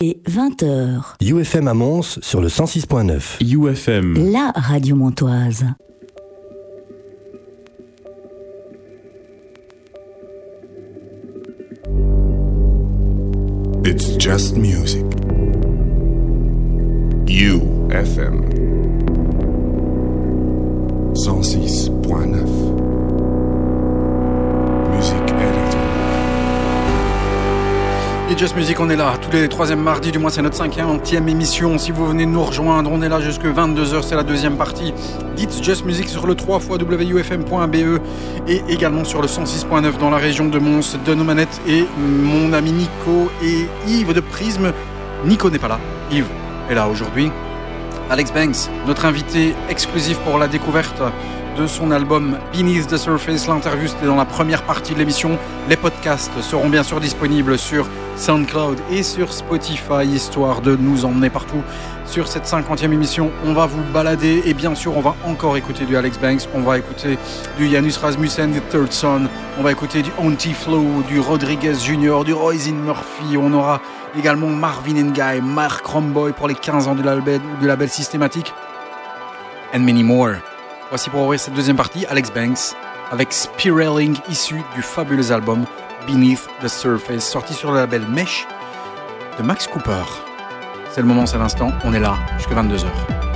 Et 20h. UFM à Mons sur le 106.9. UFM. La radio montoise. It's just music. UFM 106.9 Et Just Music, on est là tous les troisièmes mardis, du mois c'est notre cinquième émission. Si vous venez nous rejoindre, on est là jusque 22h, c'est la deuxième partie. Dites Just Music sur le 3 wufm.be et également sur le 106.9 dans la région de Mons, de nos manettes et mon ami Nico et Yves de Prisme. Nico n'est pas là, Yves est là aujourd'hui. Alex Banks, notre invité exclusif pour la découverte de son album Beneath the Surface. L'interview, c'était dans la première partie de l'émission. Les podcasts seront bien sûr disponibles sur SoundCloud et sur Spotify, histoire de nous emmener partout sur cette cinquantième émission. On va vous balader et bien sûr, on va encore écouter du Alex Banks. On va écouter du Janus Rasmussen, du Third Son. On va écouter du Anti-Flow, du Rodriguez Jr., du Roisin Murphy. On aura également Marvin Guy, Mark Romboy pour les 15 ans du label, du label systématique. And many more. Voici pour ouvrir cette deuxième partie Alex Banks avec Spiraling issu du fabuleux album Beneath the Surface sorti sur le label Mesh de Max Cooper. C'est le moment, c'est l'instant, on est là jusqu'à 22h.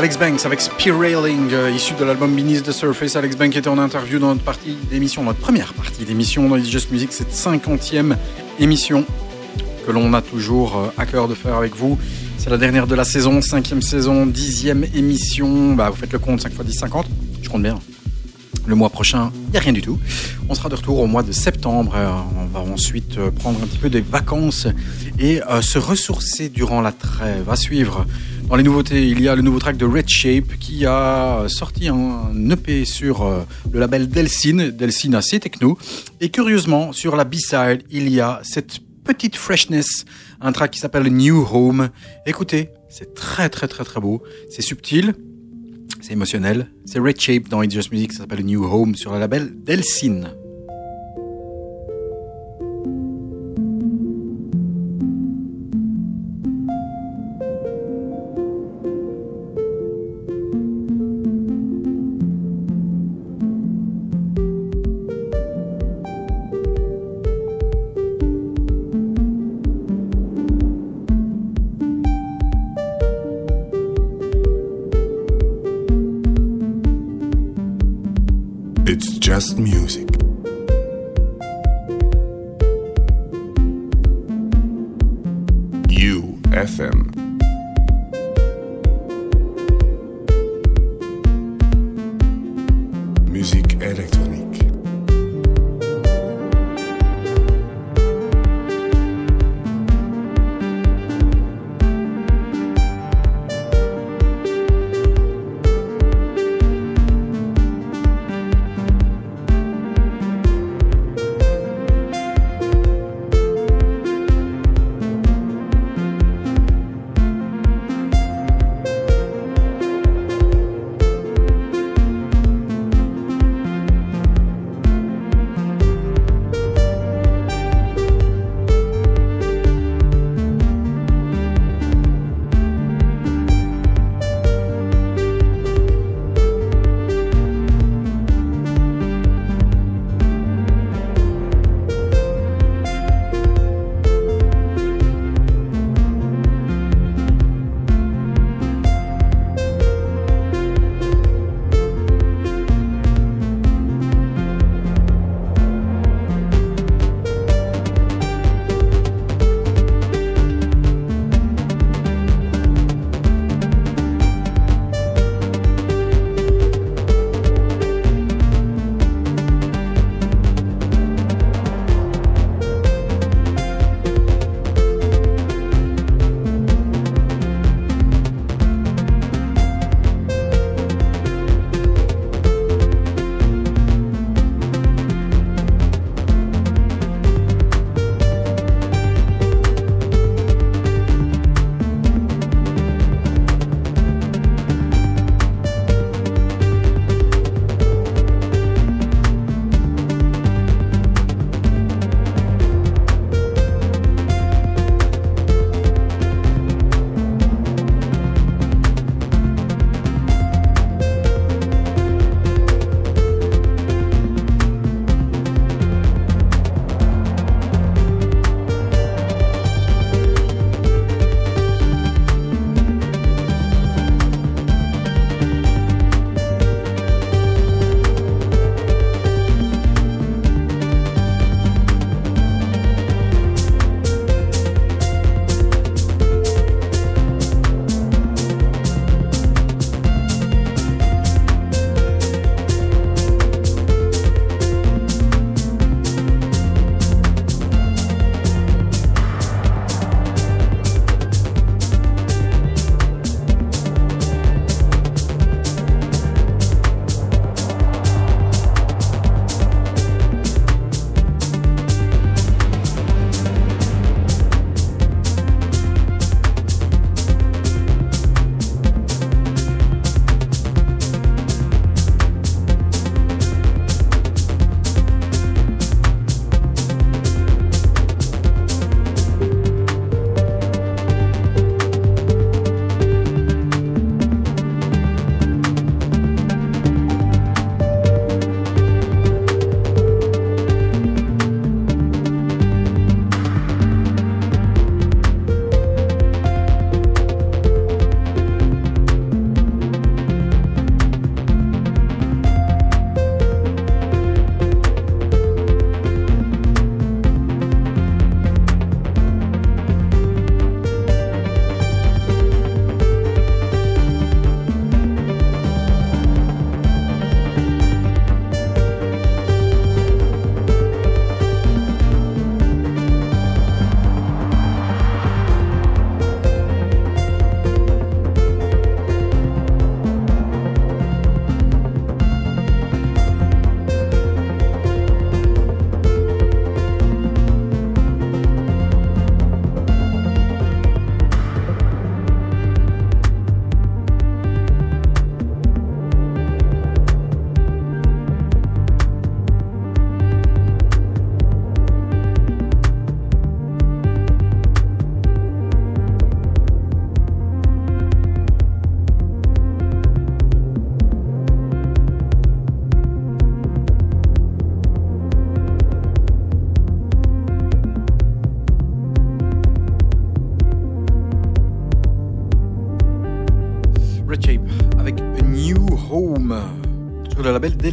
Alex Banks avec Spiraling, euh, issu de l'album Beneath the Surface. Alex Banks était en interview dans notre partie d'émission, notre première partie d'émission dans Just Music, cette cinquantième émission que l'on a toujours euh, à cœur de faire avec vous. C'est la dernière de la saison, cinquième saison, dixième émission. Bah, vous faites le compte, 5 x 10, 50. Je compte bien. Le mois prochain, il n'y a rien du tout. On sera de retour au mois de septembre. Euh, on va ensuite euh, prendre un petit peu des vacances et se ressourcer durant la trêve. À suivre. Dans les nouveautés, il y a le nouveau track de Red Shape qui a sorti un EP sur le label Delcine, Delcine assez techno. Et curieusement, sur la B-side, il y a cette petite freshness, un track qui s'appelle New Home. Écoutez, c'est très très très très beau, c'est subtil, c'est émotionnel. C'est Red Shape dans It's Just Music, ça s'appelle New Home sur le label Delcine.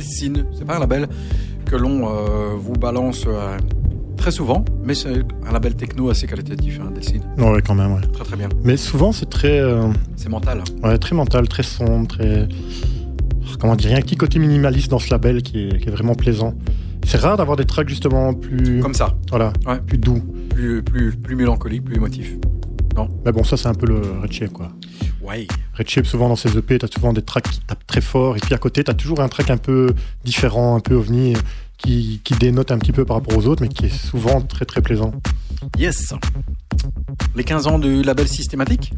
C'est pas un label que l'on euh, vous balance euh, très souvent, mais c'est un label techno assez qualitatif, hein, Delcine. Ouais, quand même, ouais. Très très bien. Mais souvent, c'est très, euh, C'est mental. ouais, très mental, très sombre, très. Comment dire, il y a un petit côté minimaliste dans ce label qui est, qui est vraiment plaisant. C'est rare d'avoir des tracks justement plus. Comme ça, Voilà, Ouais. plus doux. plus, plus, plus mélancolique, plus émotif. Mais bon, ça, c'est un peu le Red quoi. Ouais. Red Shape, souvent dans ses EP, t'as souvent des tracks qui tapent très fort, et puis à côté, t'as toujours un track un peu différent, un peu ovni, qui, qui dénote un petit peu par rapport aux autres, mais qui est souvent très très plaisant. Yes. Les 15 ans du label systématique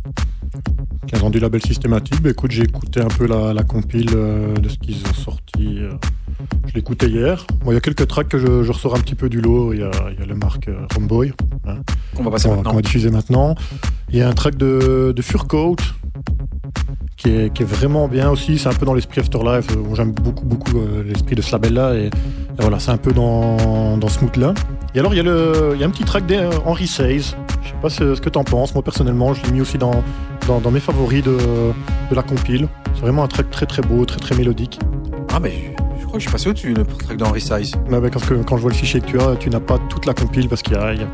15 ans du label systématique, bah, écoute, j'ai écouté un peu la, la compile euh, de ce qu'ils ont sorti. euh, je l'écoutais hier. Bon, il y a quelques tracks que je, je ressors un petit peu du lot. Il y a, y a le marque euh, Romboy, qu'on va passer qu'on maintenant. qu'on va diffuser maintenant. Il y a un track de, de Furcoat qui est, qui est vraiment bien aussi. C'est un peu dans l'esprit Afterlife. Euh, J'aime beaucoup, beaucoup euh, l'esprit de ce label-là. Et, et voilà, c'est un peu dans, dans ce mood-là. Et alors, il y, a le, il y a un petit track d'Henry Says. Je sais pas ce, ce que t'en penses. Moi, personnellement, je l'ai mis aussi dans, dans, dans mes favoris de, de la compile. C'est vraiment un track très, très beau, très, très mélodique. Ah, mais je crois que je suis passé au-dessus, le track d'Henry Size. Bah, parce que quand je vois le fichier que tu as, tu n'as pas toute la compile parce qu'il y a, il y a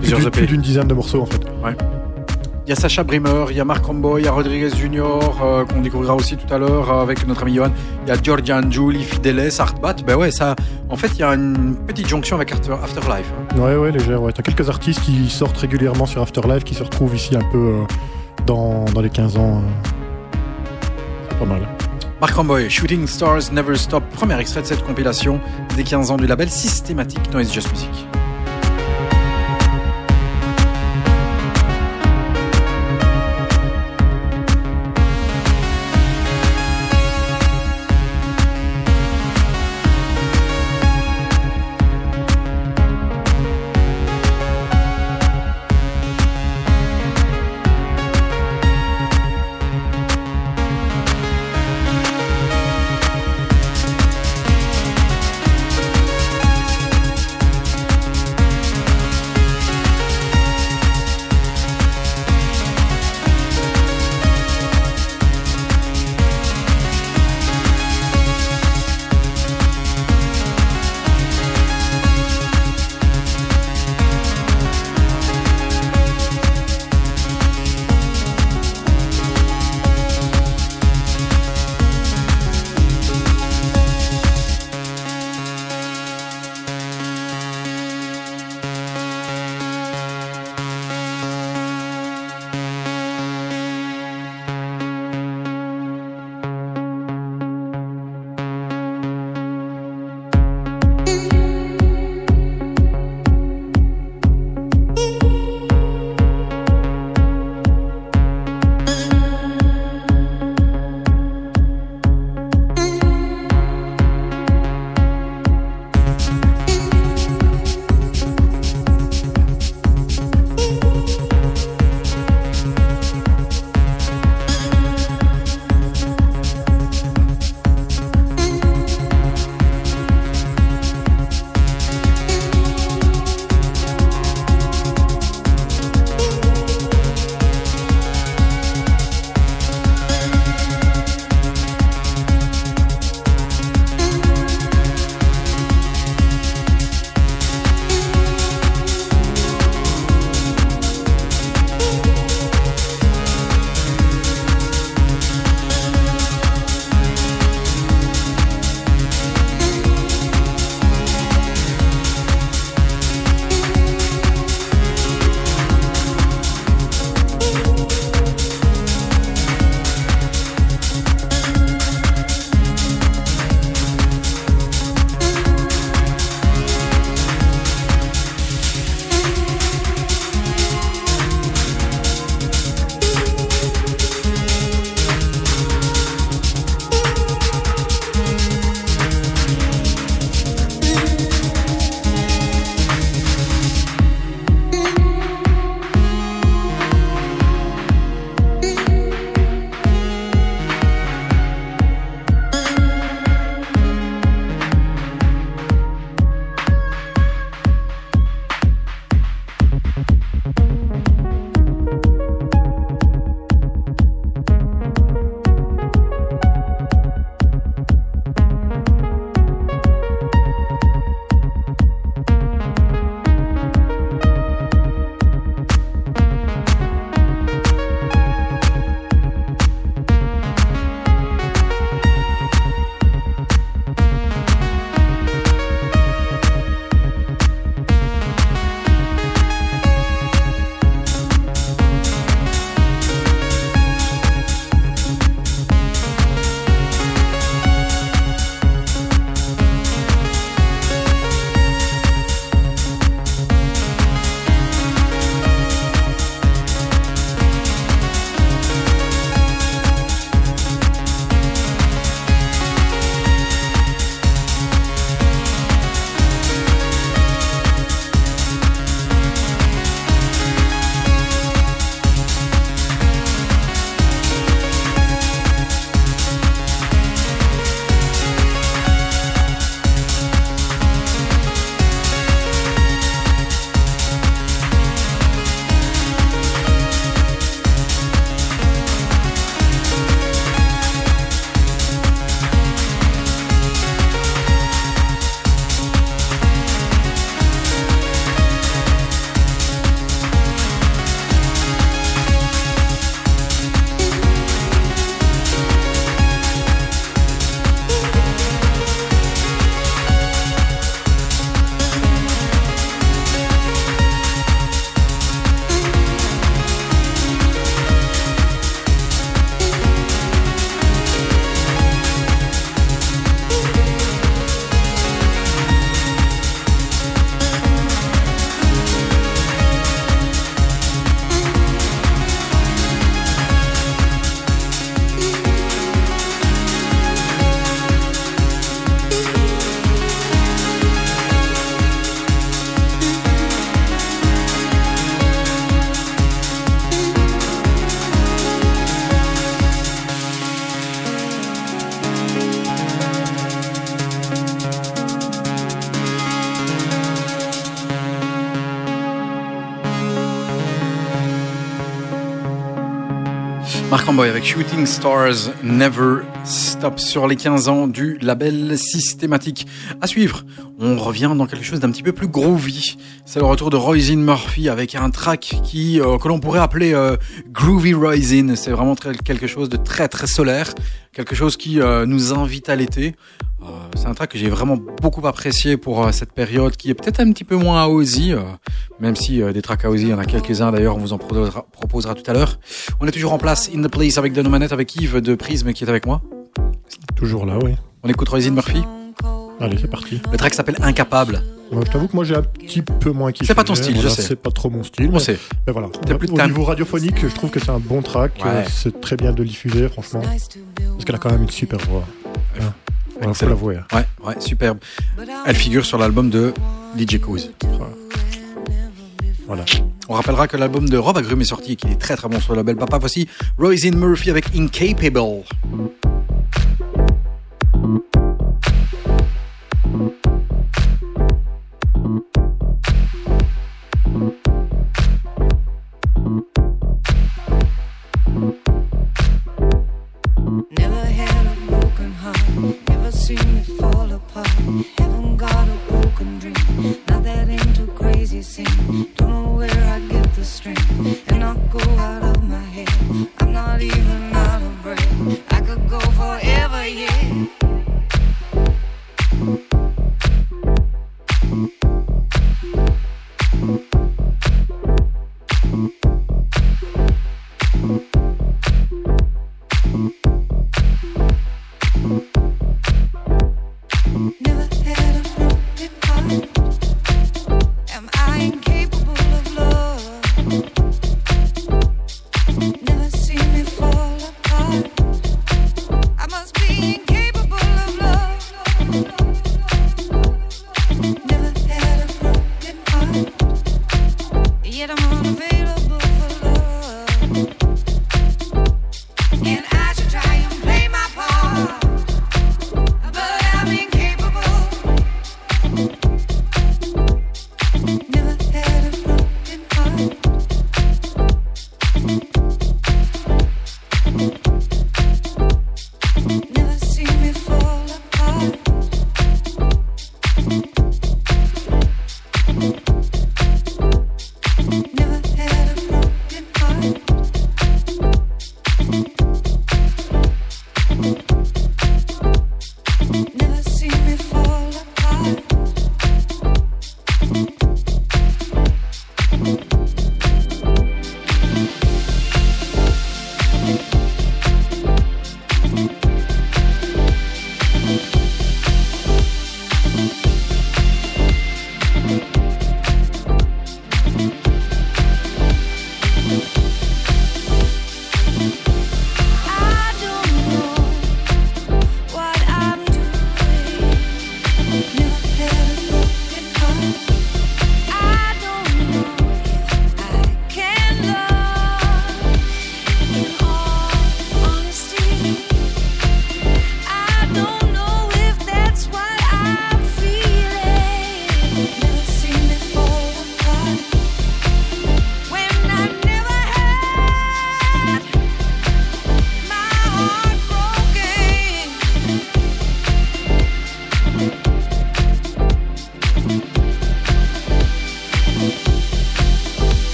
plus, plus d'une dizaine de morceaux en fait. Il y a Sacha Brimmer, il y a Marc Ramboy, il y a Rodriguez Junior, euh, qu'on découvrira aussi tout à l'heure euh, avec notre ami Johan. Il y a Georgian, Julie, Fideles, Artbat. Ben ouais, ça. En fait, il y a une petite jonction avec After- Afterlife. hein. Ouais, ouais, légère. Ouais. T'as quelques artistes qui sortent régulièrement sur Afterlife qui se retrouvent ici un peu euh, dans, dans les 15 ans. C'est pas mal. Marc Ramboy, Shooting Stars Never Stop, premier extrait de cette compilation des 15 ans du label systématique dans It's Just Music. Avec Shooting Stars Never Stop sur les 15 ans du label systématique. À suivre, on revient dans quelque chose d'un petit peu plus groovy. C'est le retour de Roisin Murphy avec un track qui euh, que l'on pourrait appeler euh, Groovy Roisin. C'est vraiment quelque chose de très très solaire, quelque chose qui euh, nous invite à l'été. Euh, c'est un track que j'ai vraiment beaucoup apprécié pour euh, cette période qui est peut-être un petit peu moins Ozzy, euh, même si des tracks Ozzy, il y en a quelques-uns d'ailleurs, on vous en proposera, proposera, tout à l'heure. On est toujours en place, In The Place avec De Manette, avec Yves de Prisme qui est avec moi. Toujours là, oui. On écoute Roisin Murphy Allez, c'est parti. Le track s'appelle Incapable. Moi, je t'avoue que moi j'ai un petit peu moins kiffé. C'est pas ton style, voilà, je sais. C'est pas trop mon style. On mais, sait. mais voilà. plus Au niveau radiophonique, je trouve que c'est un bon track. Ouais. C'est très bien de le diffuser, franchement. Parce qu'elle a quand même une super voix. Hein. Voilà, faut Excellent. l'avouer. Ouais, ouais, superbe. Elle figure sur l'album de DJ Cause. Voilà. On rappellera que l'album de Rob Agrum est sorti et qu'il est très très bon sur le label Papa. Voici Roisin Murphy avec Incapable.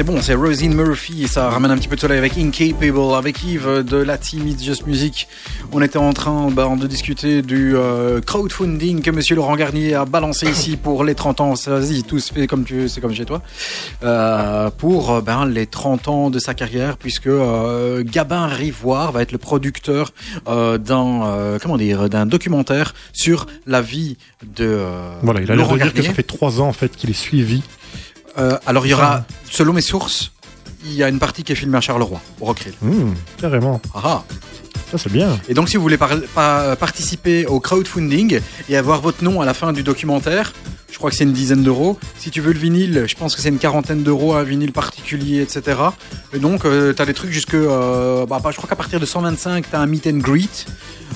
C'est bon, c'est Rosine Murphy, et ça ramène un petit peu de soleil avec Incapable, avec Yves de la team It's Just Music. On était en train bah, de discuter du euh, crowdfunding que Monsieur Laurent Garnier a balancé ici pour les 30 ans. Vas-y, tout se fait comme tu, c'est comme chez toi. Euh, pour euh, ben, les 30 ans de sa carrière, puisque euh, Gabin Rivoire va être le producteur euh, d'un euh, comment dire d'un documentaire sur la vie de euh, Voilà, il a l'air de dire que ça fait trois ans en fait qu'il est suivi. Euh, alors il y aura, selon mes sources, il y a une partie qui est filmée à Charleroi, au Rockrill. Hmm, carrément, Ah ah. ça c'est bien. Et donc si vous voulez par- participer au crowdfunding et avoir votre nom à la fin du documentaire, je crois que c'est une dizaine d'euros. Si tu veux le vinyle, je pense que c'est une quarantaine d'euros, un vinyle particulier, etc. Et donc tu as des trucs jusque... euh, bah, je crois qu'à partir de 125, tu as un meet and greet.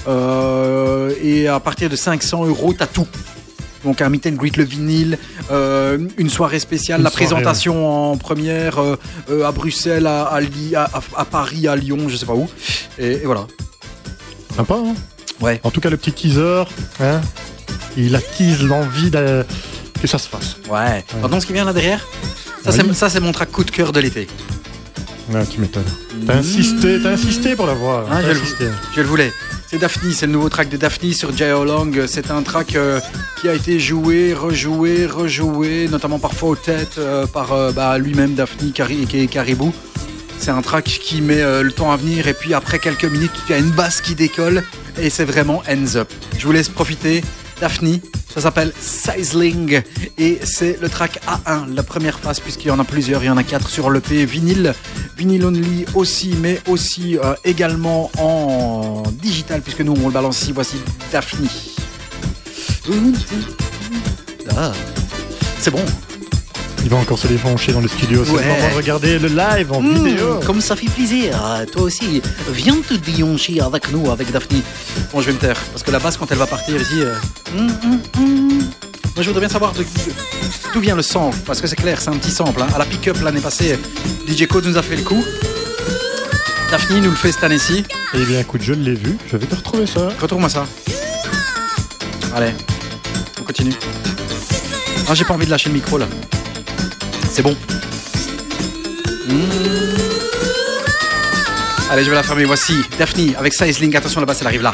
Euh, et à partir de 500 euros, tu as tout. Donc un meet and greet, le vinyle, euh, une soirée spéciale, Une la soirée, présentation en première euh, euh, à Bruxelles, à, Paris, à Lyon, je sais pas où. Et, et voilà. Sympa, hein Ouais. En tout cas, le petit teaser, hein, il attise l'envie de- que ça se fasse. Ouais. T'entends ce qui vient là derrière? Ça, Oui. c'est, mon track coup de cœur de l'été. Ouais, tu m'étonnes. T'as insisté, t'as insisté pour l'avoir. Ah, T'as je le-. Je le voulais. C'est Daphne, c'est le nouveau track de Daphne sur Long. C'est un track euh, qui a été joué, rejoué, rejoué, notamment par Fautet, euh, par euh, bah, lui-même Daphne est Caribou. C'est un track qui met le temps à venir et puis après quelques minutes, il y a une basse qui décolle et c'est vraiment ends up. Je vous laisse profiter. Daphne, ça s'appelle Sizzling et c'est le track A1, la première phase puisqu'il y en a plusieurs, il y en a quatre sur l'EP vinyle, vinyle only aussi, mais aussi euh, également en digital puisque nous on le balance ici. Voici Daphne. Ah, c'est bon. Il va encore se défoncer dans le studio. C'est Ouais. le moment de regarder le live en Mmh, vidéo. comme ça fait plaisir. Toi aussi, viens te déhancher avec nous, avec Daphne. Bon, je vais me taire, parce que la basse, quand elle va partir ici... euh, hum, hum, hum. Moi, je voudrais bien savoir d'où vient le sample, parce que c'est clair, c'est un petit sample. hein. À la pick-up l'année passée, DJ Code nous a fait le coup. Daphne nous le fait cette année-ci. Eh bien, écoute, je l'ai vu. Je vais te retrouver ça. Retourne-moi ça. Allez, on continue. Ah, j'ai pas envie de lâcher le micro là. C'est bon. Mmh. Allez, je vais la fermer. Voici Daphne avec Sizzling. Attention, la basse, elle arrive là.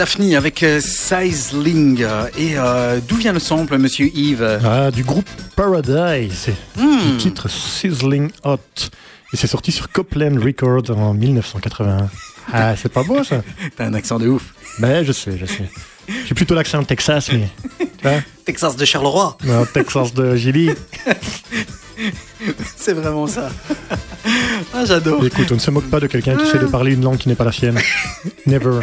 Daphne avec euh, Sizzling. Et euh, d'où vient le sample, monsieur Yves? Ah, du groupe Paradise. Hmm. Du titre Sizzling Hot. Et c'est sorti sur Copland Records en 1981. Ah, c'est pas beau ça? T'as un accent de ouf. Ben, je sais, je sais. J'ai plutôt l'accent de Texas, mais. Texas de Charleroi. Non, Texas de Gilly. C'est vraiment ça. ah, j'adore. Écoute, on ne se moque pas de quelqu'un qui sait de parler une langue qui n'est pas la sienne. Never.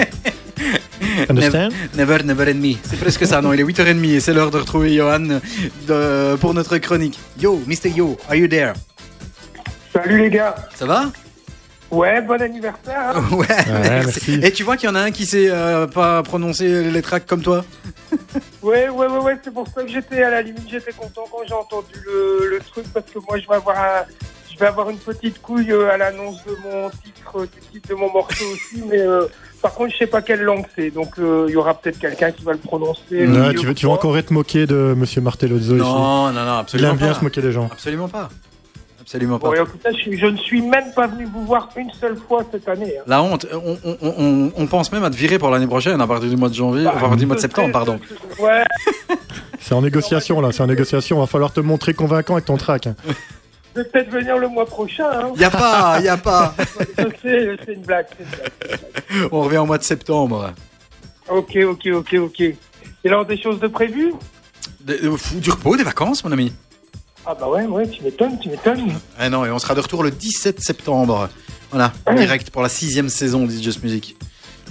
Understand? Never, never and me. C'est presque ça, non, il est 8h30 et c'est l'heure de retrouver Johan de- pour notre chronique. Yo, Mr. Yo, are you there? Salut les gars. Ça va? Ouais, bon anniversaire. hein. Ouais, merci. Et tu vois qu'il y en a un qui sait euh, pas prononcer les tracks comme toi? Ouais, ouais, ouais, ouais, c'est pour ça que j'étais à la limite, j'étais content quand j'ai entendu le, le truc parce que moi je vais avoir un, je vais avoir une petite couille euh, à l'annonce de mon titre, euh, du titre de mon morceau aussi, mais euh, par contre je sais pas quelle langue c'est, donc euh, il y aura peut-être quelqu'un qui va le prononcer. Mieux tu, vas, tu encore être moqué de Monsieur Martellozzo ici? Non, non, non, Il absolument aime bien pas. se moquer des gens. Absolument pas. Absolument pas. Bon, et en tout cas, je, ne suis même pas venu vous voir une seule fois cette année. hein. La honte, on, on- on- on pense même à te virer pour l'année prochaine, à partir du mois de janvier, Bah, du mois de septembre, pardon. Ouais, C'est en négociation là, c'est en négociation. Va falloir te montrer convaincant avec ton track. hein. vais peut-être venir le mois prochain. Hein. Y a pas, y a pas. je sais, c'est une blague. On revient au mois de septembre. Ok, ok, ok, ok. Et alors, des choses de prévues? Fou- du repos, des vacances, mon ami. Ah bah ouais, ouais, tu m'étonnes, tu m'étonnes. Ah non, et on sera de retour le 17 septembre. Voilà, en direct pour la sixième saison d'Is Just Music.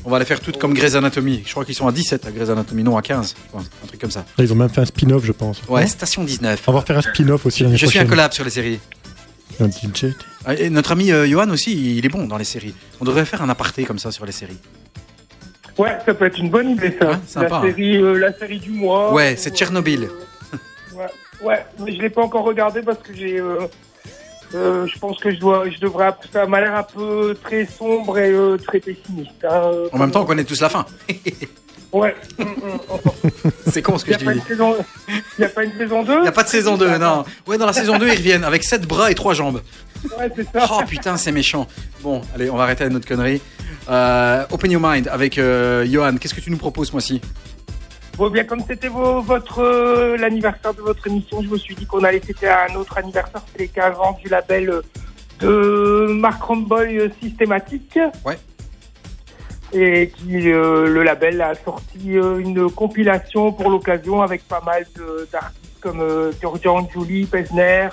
On va les faire toutes comme Grey's Anatomy. Je crois qu'ils sont à 17 à Grey's Anatomy, non à 15, je pense. un truc comme ça. Là, ils ont même fait un spin-off, je pense. Ouais, Station 19. On va refaire un spin-off aussi Je suis un collab sur les séries. Un DJ. Ah, Et notre ami euh, Johan aussi, il est bon dans les séries. On devrait faire un aparté comme ça sur les séries. Ouais, ça peut être une bonne idée, ça. Ouais, sympa, la, série, euh, la série du mois. Ouais, ou, c'est euh, Tchernobyl. euh, ouais, ouais, mais je l'ai pas encore regardé parce que j'ai. euh, euh, je pense que je dois, je devrais. Ça m'a l'air un peu très sombre et euh, très pessimiste. hein, En même temps, on connaît tous la fin. Ouais. mm, mm. C'est con ce Il que n'y je dis. une saison- y a pas une saison 2 Il n'y a pas de saison 2, non. Ouais, dans la saison 2, ils reviennent avec 7 bras et 3 jambes. Ouais, c'est ça. Oh putain, c'est méchant. Bon, allez, on va arrêter notre connerie. Euh, open Your Mind avec Johan. Qu'est-ce que tu nous proposes, moi-ci Bon, bien, comme c'était votre euh, l'anniversaire de votre émission, je me suis dit qu'on allait fêter un autre anniversaire, c'est les 15 ans du label de Mark Romboy euh, Systématique. Ouais. Et qui, euh, le label a sorti euh, une compilation pour l'occasion avec pas mal d'artistes comme euh, Georgian Julie, Pesner,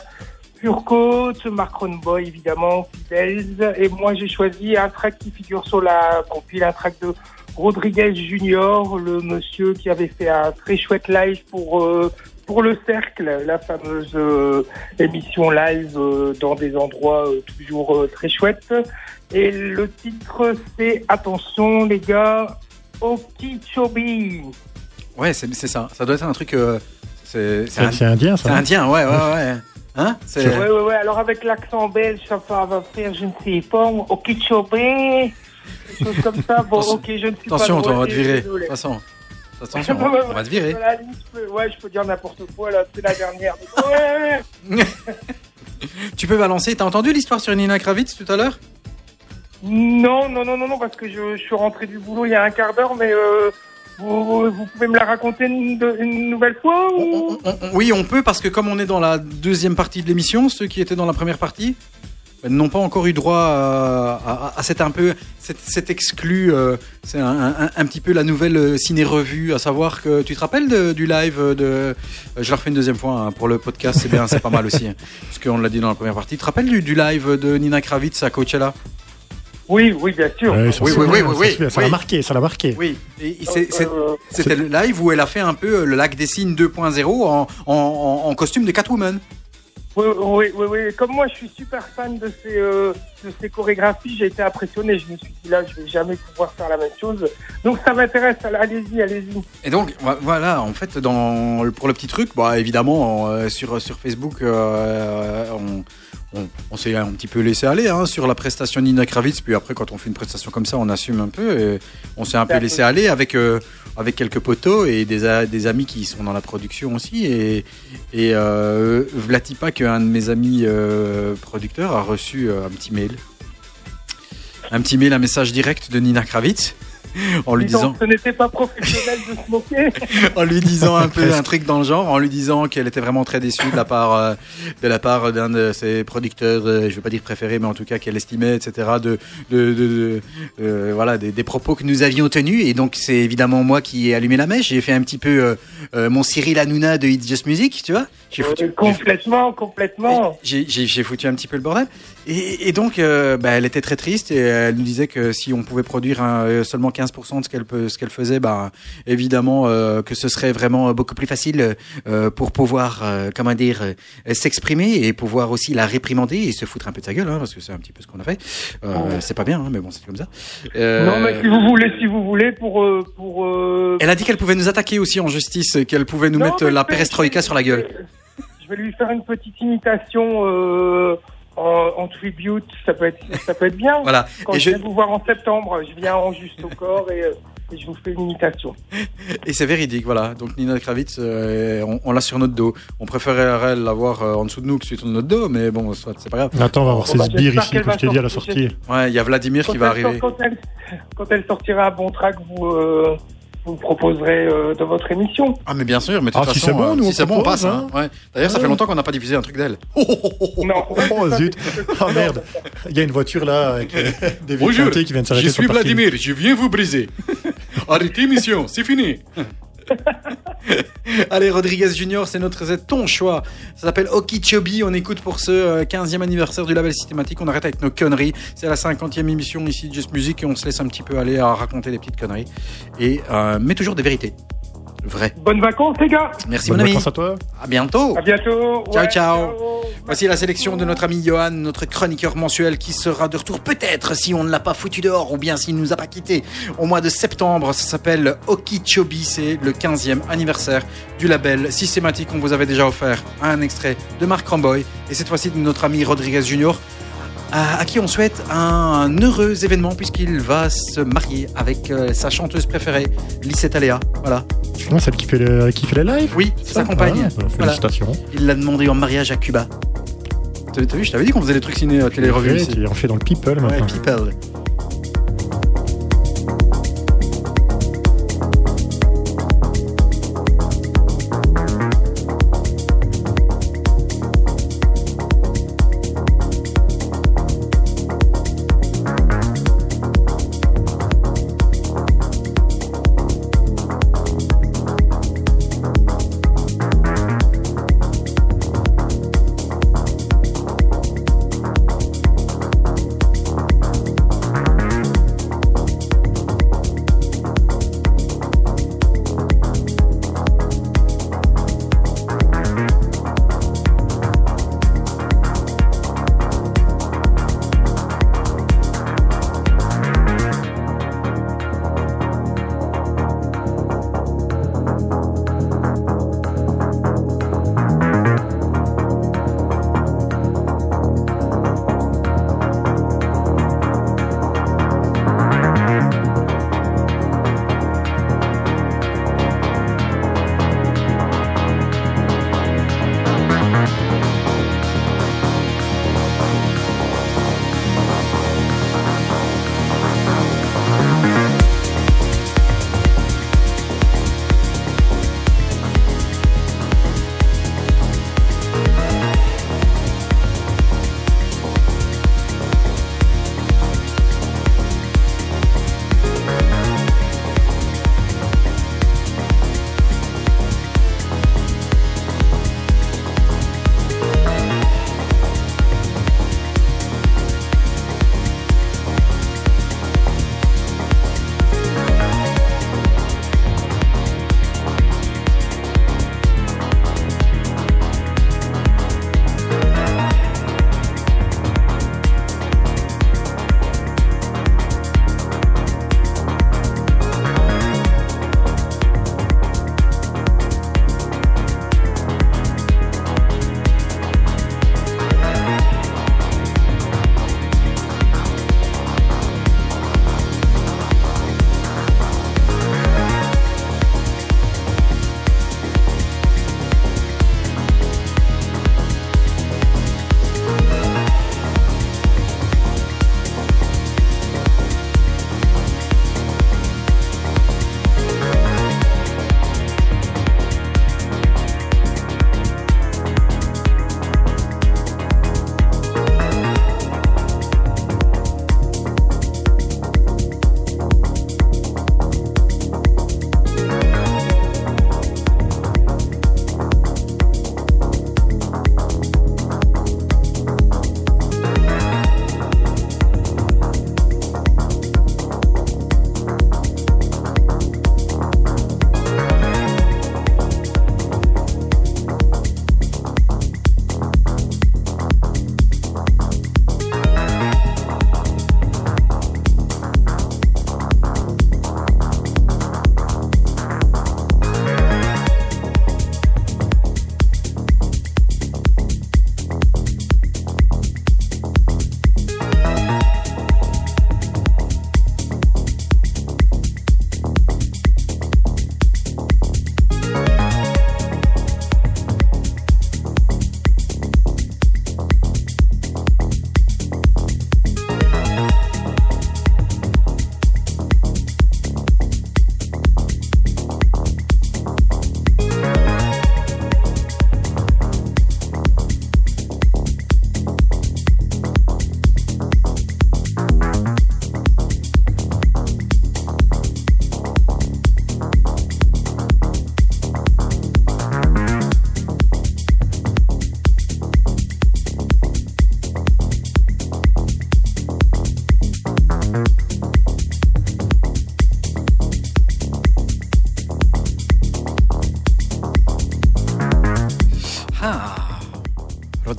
Purcoat, Mark Romboy évidemment, Fidels. Et moi j'ai choisi un track qui figure sur la compile, un track de Rodriguez Junior, le monsieur qui avait fait un très chouette live pour euh, pour le cercle, la fameuse euh, émission live euh, dans des endroits euh, toujours euh, très chouettes. Et le titre c'est attention les gars, Okeechobee. Ouais, c'est c'est ça. Ça doit être un truc. euh, c'est c'est C'est un- c'est indien, c'est ça. hein indien, ouais, ouais, ouais. Hein C'est. Ouais, ouais, ouais. Alors avec l'accent belge, ça va va faire, je ne sais pas, Okeechobee, des choses comme ça. Bon, Attention- ok, je ne suis Attention, pas toi, on va te virer. De désolé. toute façon. Attention, on va te virer. Je peux- ouais, je peux dire n'importe quoi, là, c'est la dernière. Ouais. Tu peux balancer. T'as entendu l'histoire sur Nina Kravitz tout à l'heure? Non, non, non, non, non, parce que je, je suis rentré du boulot il y a un quart d'heure, mais euh, vous, vous pouvez me la raconter une, nouvelle fois ou... On- on- on- Oui, on peut parce que comme on est dans la deuxième partie de l'émission, ceux qui étaient dans la première partie n'ont pas encore eu droit à, à- à cet un peu cet, cet exclu. euh, c'est un, un- un petit peu la nouvelle euh, ciné-revue, à savoir que tu te rappelles de- du live de. euh, Je la refais une deuxième fois hein, pour le podcast, c'est bien, c'est pas mal aussi, hein, parce qu'on l'a dit dans la première partie. Tu te rappelles du, du live de Nina Kravitz à Coachella? Oui, oui, bien sûr. Ouais, Oui, oui, oui, ça oui, l'a marqué, ça l'a marqué. Oui, Euh, c'était le live où elle a fait un peu le lac des signes 2.0 en, en- en- en costume de Catwoman. Oui, oui, oui. Comme moi, je suis super fan de ces, euh, de ces chorégraphies. J'ai été impressionné. Je me suis dit, là, je vais jamais pouvoir faire la même chose. Donc, ça m'intéresse. Allez-y, allez-y. Et donc vo- voilà, en fait, dans, pour le petit truc, bah, évidemment, euh, sur, sur Facebook, euh, on, on, on s'est un petit peu laissé aller hein, sur la prestation de Nina Kravitz. Puis après, quand on fait une prestation comme ça, on assume un peu. Et on s'est un peu laissé aller avec, euh, avec quelques potos et des, amis qui sont dans la production aussi. Et, et euh, Vlatipa, qu'un de mes amis euh, producteurs, a reçu euh, un petit mail. Un petit mail, un message direct de Nina Kravitz. en lui disant, ce n'était pas professionnel de se moquer. en lui disant un peu un truc dans le genre, en lui disant qu'elle était vraiment très déçue de la part euh, de la part d'un de ses producteurs, euh, je vais pas dire préférés, mais en tout cas qu'elle estimait, etc. De, de, de- de- euh, voilà des, des propos que nous avions tenus. Et donc c'est évidemment moi qui ai allumé la mèche. J'ai fait un petit peu euh, euh, mon Cyril Hanouna de It's Just Music, tu vois. J'ai foutu, Euh, complètement, complètement. j'ai foutu un petit peu le bordel. Et, et donc, euh, bah, elle était très triste et elle nous disait que si on pouvait produire un- euh, seulement 15% de ce qu'elle, ce qu'elle faisait, bah, évidemment euh, que ce serait vraiment beaucoup plus facile euh, pour pouvoir, euh, comment dire, euh, s'exprimer et pouvoir aussi la réprimander et se foutre un peu de sa gueule, hein, parce que c'est un petit peu ce qu'on a fait. Euh, C'est pas bien, hein, mais bon, c'est comme ça. Euh, Non, mais si vous voulez, si vous voulez, pour, pour. euh, Elle a dit qu'elle pouvait nous attaquer aussi en justice, qu'elle pouvait nous non, mettre la perestroïka sur la gueule. Je vais lui faire une petite imitation euh, en, en tribute. Ça peut être, ça peut être bien. Voilà. Quand Et je je- viens vous voir en septembre, je viens en juste au corps et, euh, et je vous fais une imitation. Et c'est véridique, voilà. Donc Nina Kravitz, euh, on, on l'a sur notre dos. On préférerait l'avoir euh, en dessous de nous que sur notre dos, mais bon, soit, c'est pas grave. Attends, on va voir Bon, ses bah, sbires ici, comme je t'ai dit à la sortie. Ouais, il y a Vladimir qui va sort- arriver. quand, elle, quand elle sortira un bon track, vous, euh, vous proposerez euh, dans votre émission. Ah, mais bien sûr, mais de toute Ah, si façon, c'est bon, euh, nous, si on c'est bon, on propose, passe. Hein. Ouais. D'ailleurs, ça Ah fait longtemps qu'on n'a pas diffusé un truc d'elle. Non, Oh zut Ah merde Il y a une voiture là avec euh, des vitres teintées qui viennent s'arrêter sur le parking. je viens vous briser. Arrêtez mission, c'est fini. Allez, Rodriguez Junior, c'est notre, ton choix. Ça s'appelle Okeechobee. On écoute pour ce euh, 15e anniversaire du label systématique. On arrête avec nos conneries. C'est la 50e émission ici de Just Music et on se laisse un petit peu aller à raconter des petites conneries. Et, euh, mais toujours des vérités. Vraies. bonnes vacances, les gars. Merci, Bonne mon ami. vacances à toi À bientôt. À bientôt. Ciao, ciao. Voici la sélection de notre ami Johan, notre chroniqueur mensuel qui sera de retour peut-être si on ne l'a pas foutu dehors ou bien s'il ne nous a pas quittés au mois de septembre. Ça s'appelle Okeechobee, c'est le 15e anniversaire du label systématique. On vous avait déjà offert un extrait de Marc Ramboy et cette fois-ci de notre ami Rodriguez Junior à, à qui on souhaite un heureux événement puisqu'il va se marier avec euh, sa chanteuse préférée, Lissette Aléa. Voilà. Non, celle qui fait, le, qui fait les lives Oui, c'est sa compagne. Ah, Voilà. Félicitations. Il l'a demandé en mariage à Cuba. T'as vu, je t'avais dit qu'on faisait des trucs ciné à télé-revue Ouais, en fais dans le people Ouais, maintenant. people.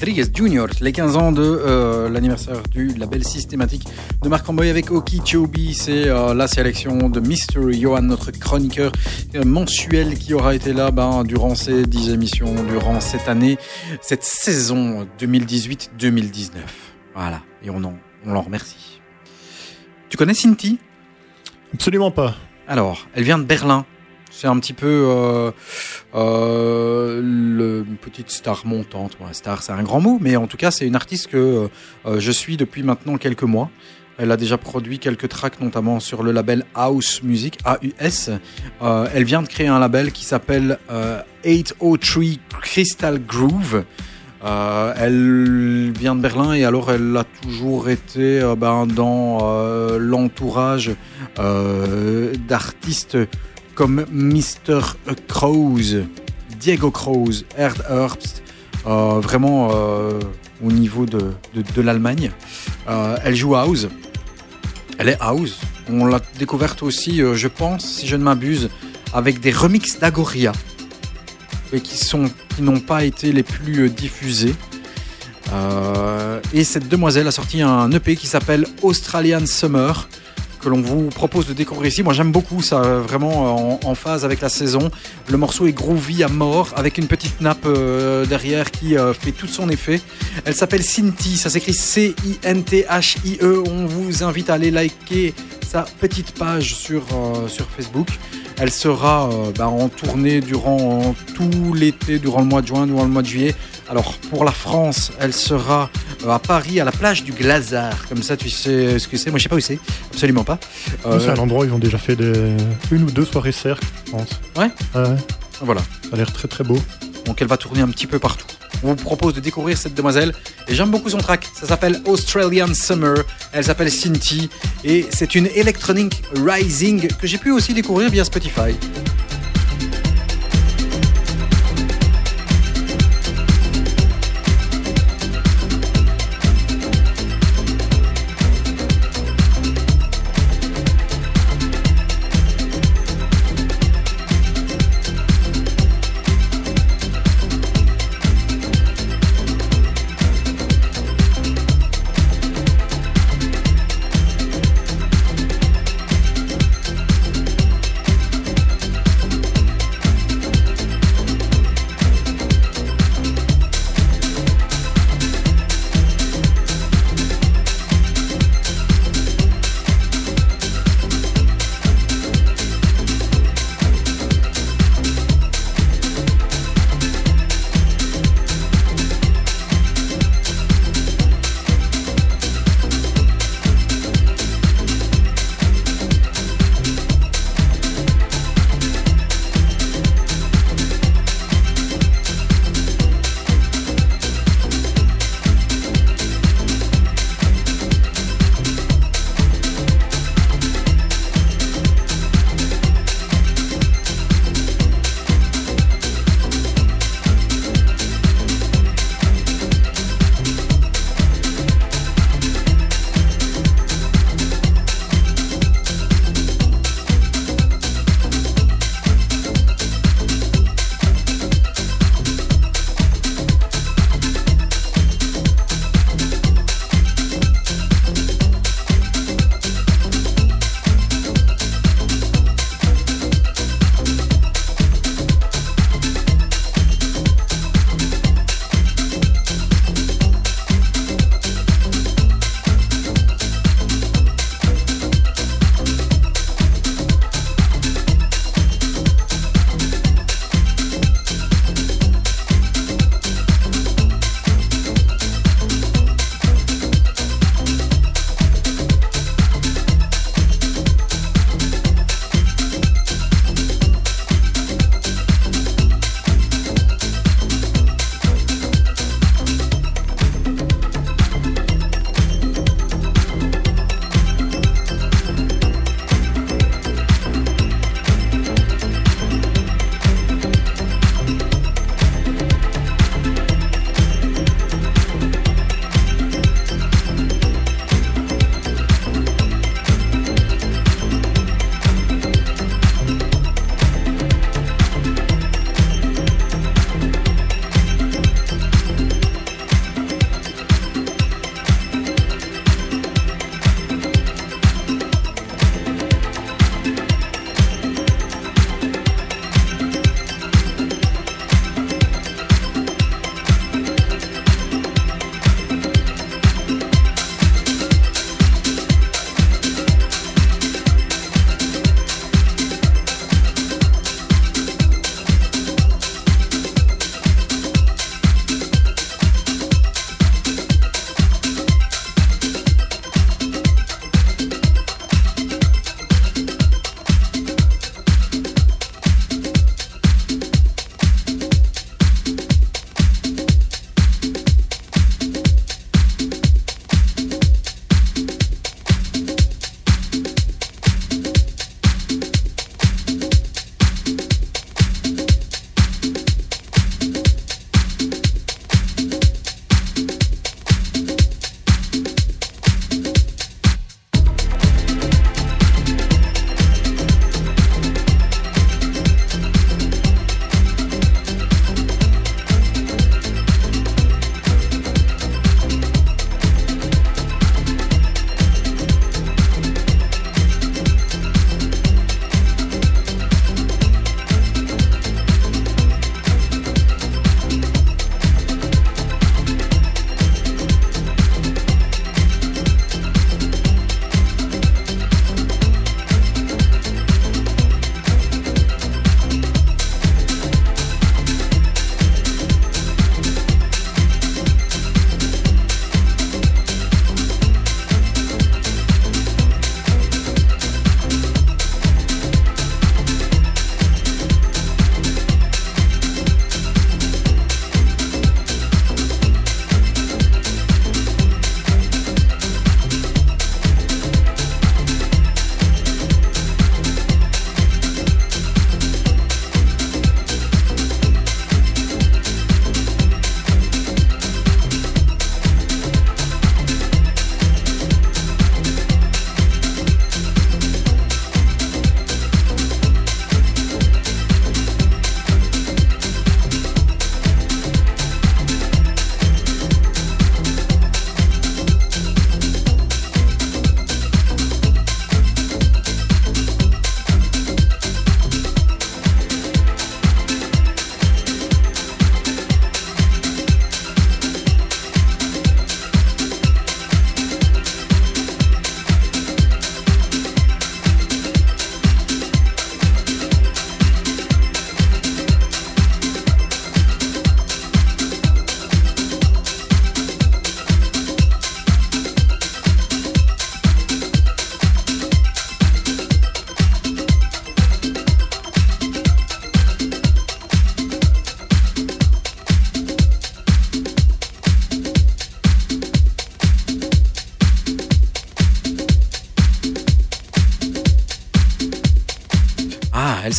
Rodriguez Jr., les 15 ans de euh, l'anniversaire du label systématique de Marc Amboy avec Okeechobee. C'est euh, la sélection de Mr. Johan, notre chroniqueur euh, mensuel qui aura été là ben, durant ces 10 émissions, durant cette année, cette saison 2018-2019. Voilà, et on en, on l'en remercie. Tu connais Cinti Absolument pas. Alors, elle vient de Berlin. C'est un petit peu euh, euh, le, une petite star montante. Star, c'est un grand mot, mais en tout cas, c'est une artiste que euh, je suis depuis maintenant quelques mois. Elle a déjà produit quelques tracks, notamment sur le label House Music, AUS. Elle vient de créer un label qui s'appelle euh, 803 Crystal Groove. Elle vient de Berlin et alors elle a toujours été ben, dans l'entourage d'artistes comme Mr. Crows, Diego Crows, Erd Herbst, euh, vraiment euh, au niveau de, l'Allemagne. Euh, elle joue house. Elle est house. On l'a découverte aussi, je pense, si je ne m'abuse, avec des remixes d'Agoria qui qui n'ont pas été les plus diffusés. Et cette demoiselle a sorti un EP qui s'appelle Australian Summer que l'on vous propose de découvrir ici. Moi j'aime beaucoup ça, vraiment en, phase avec la saison. Le morceau est groovy à mort avec une petite nappe euh, derrière qui euh, fait tout son effet. Elle s'appelle Cinti, ça s'écrit C-I-N-T-H-I-E. On vous invite à aller liker sa petite page sur, euh, sur Facebook. Elle sera bah, en tournée durant tout l'été, durant le mois de juin, durant le mois de juillet. Alors pour la France, elle sera euh, à Paris, à la plage du Glazard. Comme ça, tu sais ce que c'est. Moi, je sais pas où c'est. Absolument pas. Euh, C'est un endroit où ils ont déjà fait des... une ou deux soirées cercles, je pense. Ouais. ouais. voilà. Ça a l'air très très beau. Donc elle va tourner un petit peu partout. On vous propose de découvrir cette demoiselle et j'aime beaucoup son track. Ça s'appelle Australian Summer. Elle s'appelle Cinti et c'est une Electronic Rising que j'ai pu aussi découvrir via Spotify.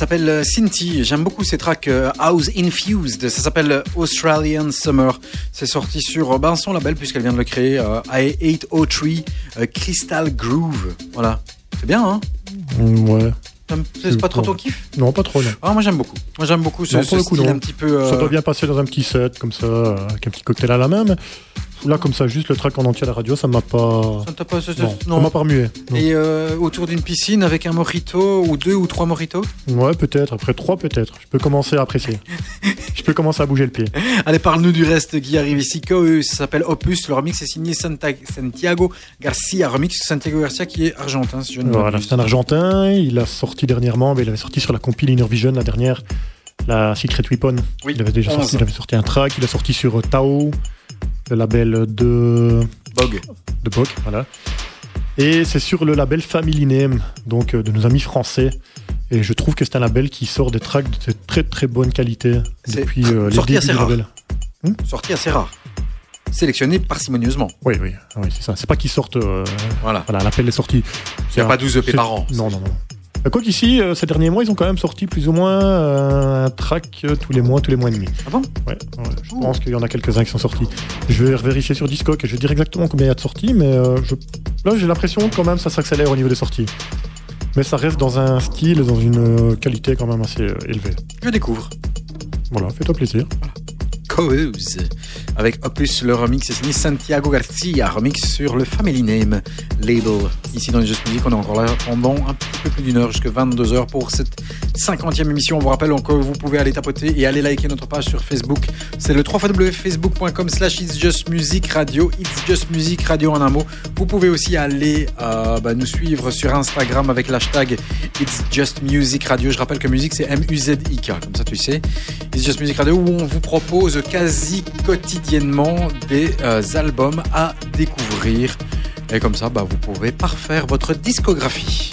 S'appelle euh, Cinti. J'aime beaucoup ces tracks euh, House Infused. Ça s'appelle euh, Australian Summer. C'est sorti sur ben, son label puisqu'elle vient de le créer, euh, I803 euh, Crystal Groove. Voilà. C'est bien, hein? Mm, Ouais. C'est pas trop ton kiff? Non, pas trop, non. ah, Moi j'aime beaucoup. Moi j'aime beaucoup ce, Non, pour ce le coup, style non. un petit peu. euh, Ça doit bien passer dans un petit set, comme ça, avec un petit cocktail à la main, mais là, comme ça, juste le track en entier à la radio, ça m'a pas. ça t'a pas- Non, non. ça m'a pas remué. Non. Et euh, autour d'une piscine avec un mojito ou deux ou trois mojitos Ouais, peut-être. Après trois, peut-être. Je peux commencer à apprécier. je peux commencer à bouger le pied. Allez, parle-nous du reste qui arrive ici. Que ça s'appelle Opus. Le remix est signé Santa- Santiago Garcia. Remix Santiago Garcia qui est argentin, si je ne Voilà, c'est un Argentin. Il a sorti dernièrement, mais il avait sorti sur la compile Inner Vision, la dernière, la Secret Weapon. Oui, Il avait déjà 11. sorti, il avait sorti un track. Il a sorti sur euh, Tao, le label de Bog. de Bok, voilà. Et c'est sur le label Family Name, donc euh, de nos amis français. Et je trouve que c'est un label qui sort des tracks de très très bonne qualité depuis euh, les débuts assez du. Sorti assez rare. Sélectionné parcimonieusement. Oui, oui, oui c'est ça. C'est pas qu'ils sortent. euh, Voilà. voilà, l'appel est sorti. Il n'y a pas 12 EP par an. Non, non, non. Euh, Quoi qu'ici, euh, ces derniers mois, ils ont quand même sorti plus ou moins euh, un track tous les mois, tous les mois et demi. Ah bon? Ouais, ouais, je pense qu'il y en a quelques-uns qui sont sortis. Je vais vérifier sur Discog et je vais dire exactement combien il y a de sorties, mais euh, je... là j'ai l'impression que quand même ça s'accélère au niveau des sorties. Mais ça reste dans un style, dans une qualité quand même assez élevée. Je découvre. Voilà, fais-toi plaisir. Cause. Avec Opus, le remix est signé Santiago Garcia. Remix sur le Family Name label. Ici dans les Just Music, on est encore là pendant un petit peu plus d'une heure, jusqu'à 22h pour cette 50e émission. On vous rappelle encore vous pouvez aller tapoter et aller liker notre page sur Facebook. C'est le www.facebook.com slash It's Just Music Radio. It's Just Music Radio en un mot. Vous pouvez aussi aller euh, bah, nous suivre sur Instagram avec l'hashtag It's Just Music Radio. Je rappelle que musique c'est M-U-Z-I-K, comme ça tu sais. It's Just Music Radio où on vous propose quasi quotidiennement des euh, albums à découvrir. Et comme ça, bah, vous pouvez parfaire votre discographie.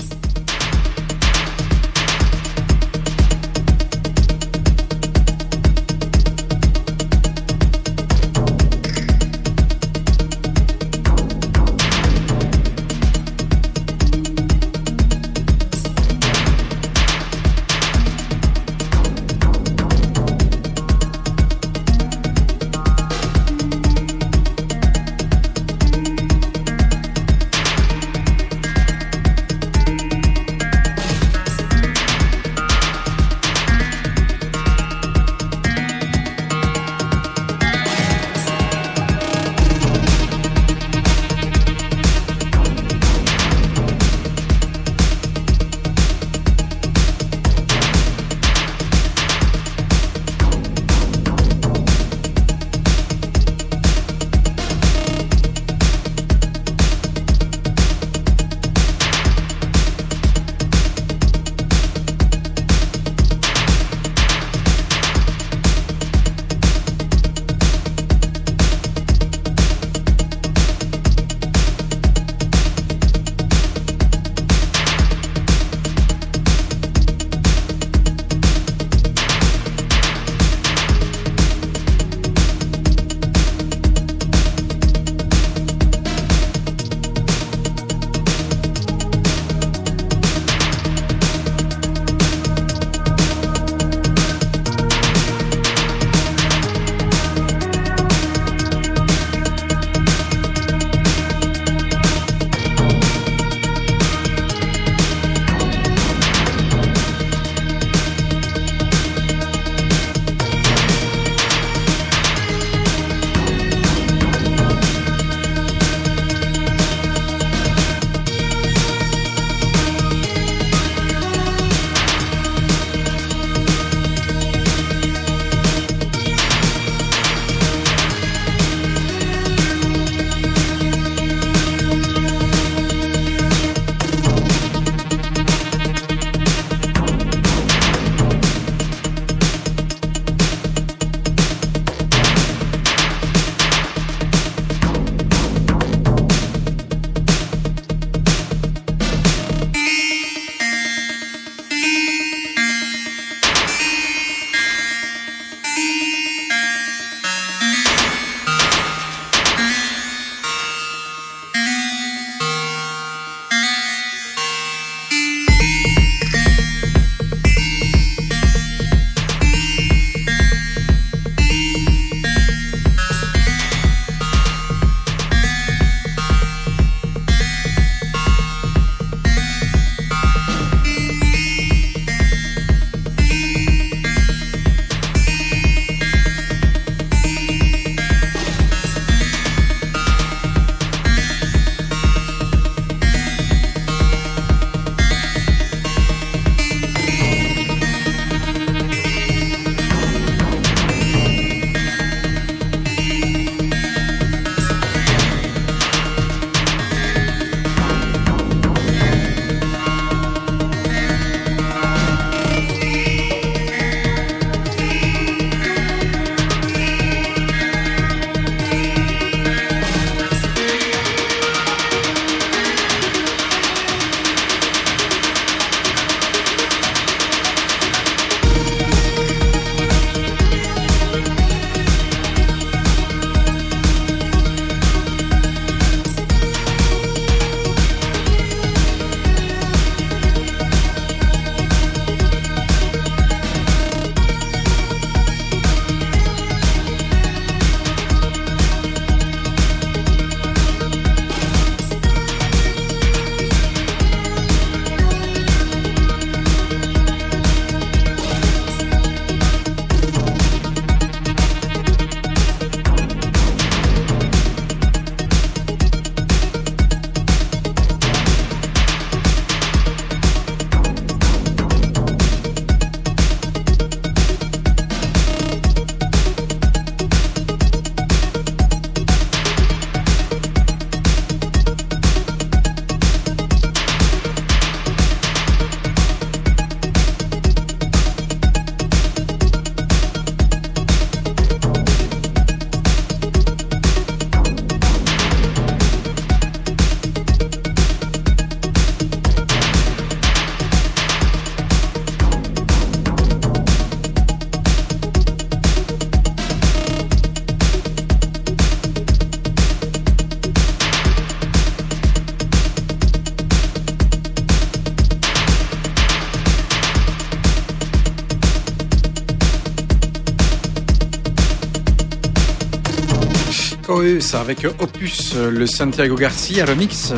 Avec Opus, le Santiago Garcia remix.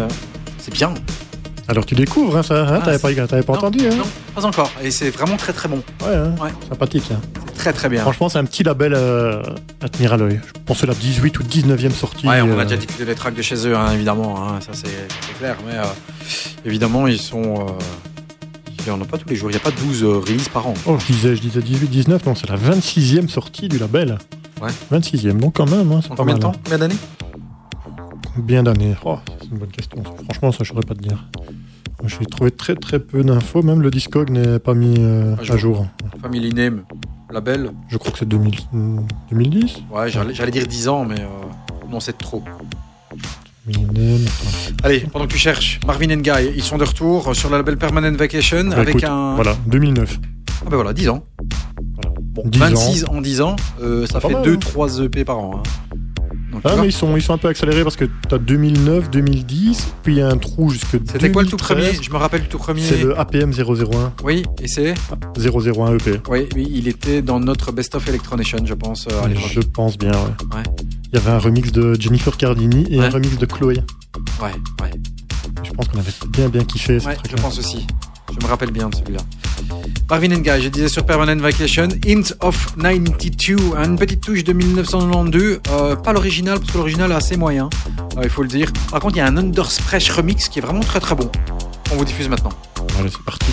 C'est bien. Alors tu découvres hein, ça, hein, Ah, t'avais pas, t'avais pas Non, entendu hein Non, pas encore. Et c'est vraiment très très bon. Ouais, hein, Ouais. sympathique. C'est très très bien. Franchement, c'est un petit label euh, à tenir à l'œil. Je pense que c'est la 18 ou 19e sortie. Ouais, on euh, a déjà diffusé les tracks de chez eux, évidemment. ça, c'est clair. Mais euh, évidemment, ils sont. euh, il n'y en a pas tous les jours. Il n'y a pas 12 euh, releases par an. Oh, je disais, je disais 18, 19, non, c'est la 26e sortie du label. Ouais. 26e, donc quand même, hein, c'est pas combien mal. de temps Combien d'années hein. Bien d'années. Oh, c'est une bonne question. Franchement, ça, je saurais pas te dire. J'ai trouvé très très peu d'infos, même le Discog n'est pas mis euh, À jour. Family Name, label. Je crois que c'est 2000, hmm, 2010 Ouais, j'allais dire 10 ans, mais euh, non, c'est trop. Allez, pendant que tu cherches, Marvin and Guy, ils sont de retour sur le label Permanent Vacation bah, avec écoute, un. Voilà, 2009. Ah ben voilà, 10 ans. Bon, 10 26 en 10 ans, euh, ça fait mal, 2-3 EP par an. hein. Donc, Ah, mais ils sont, ils sont un peu accélérés parce que tu as 2009, 2010, puis il y a un trou jusque C'était quoi le tout 2013. premier? Je me rappelle du tout premier. C'est le APM 001, Oui, et c'est 001 EP. Oui, oui, il était dans notre Best of Electronation, je pense, euh, à l'époque. Je pense bien, ouais. Ouais. Il y avait un remix de Jennifer Cardini et Ouais. un remix de Chloé. Ouais, ouais, Je pense qu'on avait bien bien kiffé ce ouais, je pense aussi. Je me rappelle bien de celui-là. Marvin Guy, je disais sur Permanent Vacation, Hint of 92, une petite touche de 1992, euh, pas l'original parce que l'original est assez moyen, euh, il faut le dire. Par contre, il y a un Underspresh remix qui est vraiment très très bon. On vous diffuse maintenant. Allez, c'est parti.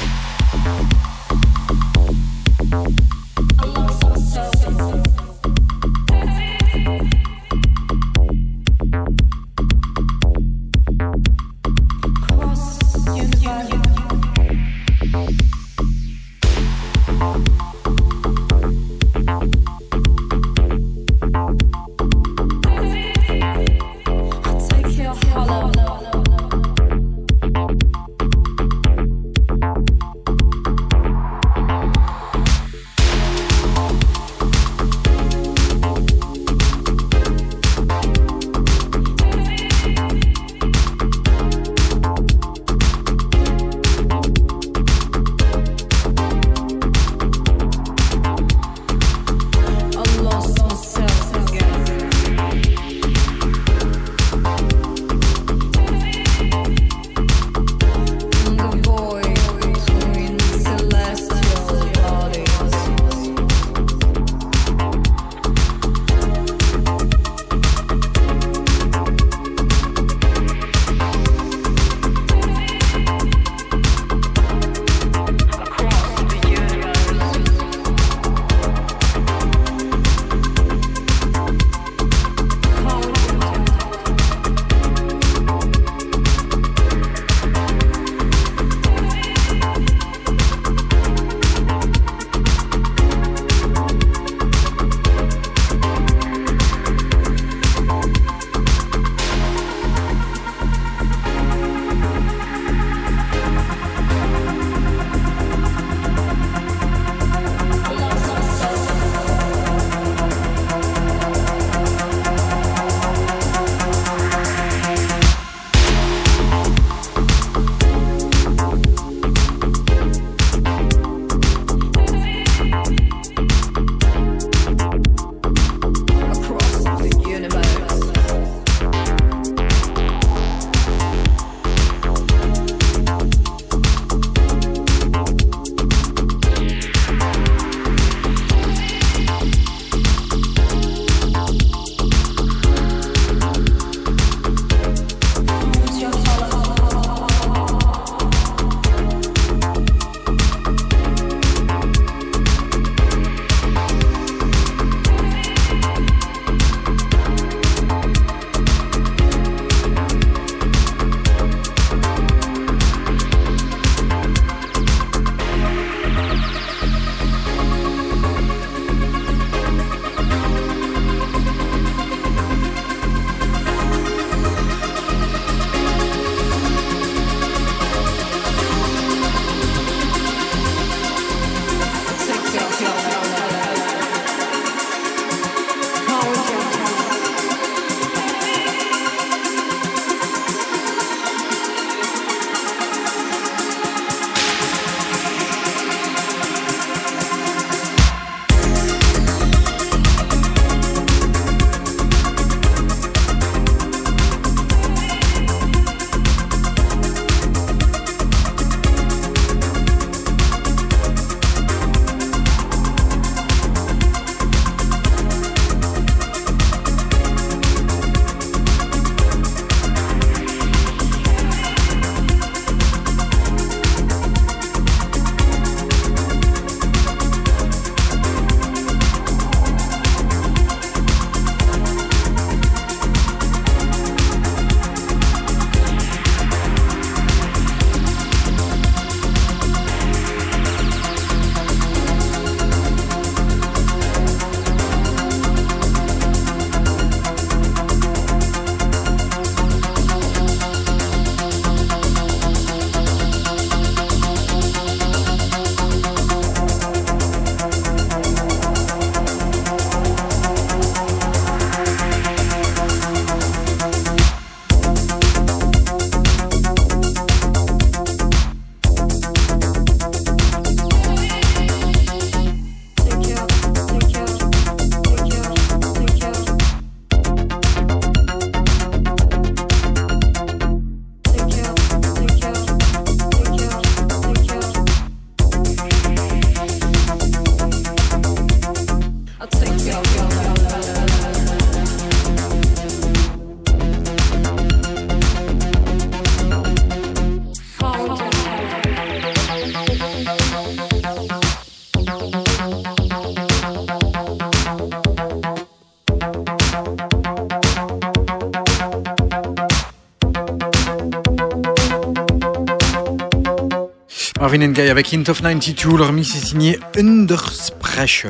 Marvin Gaye avec Hint of 92, le remix est signé Underspreche.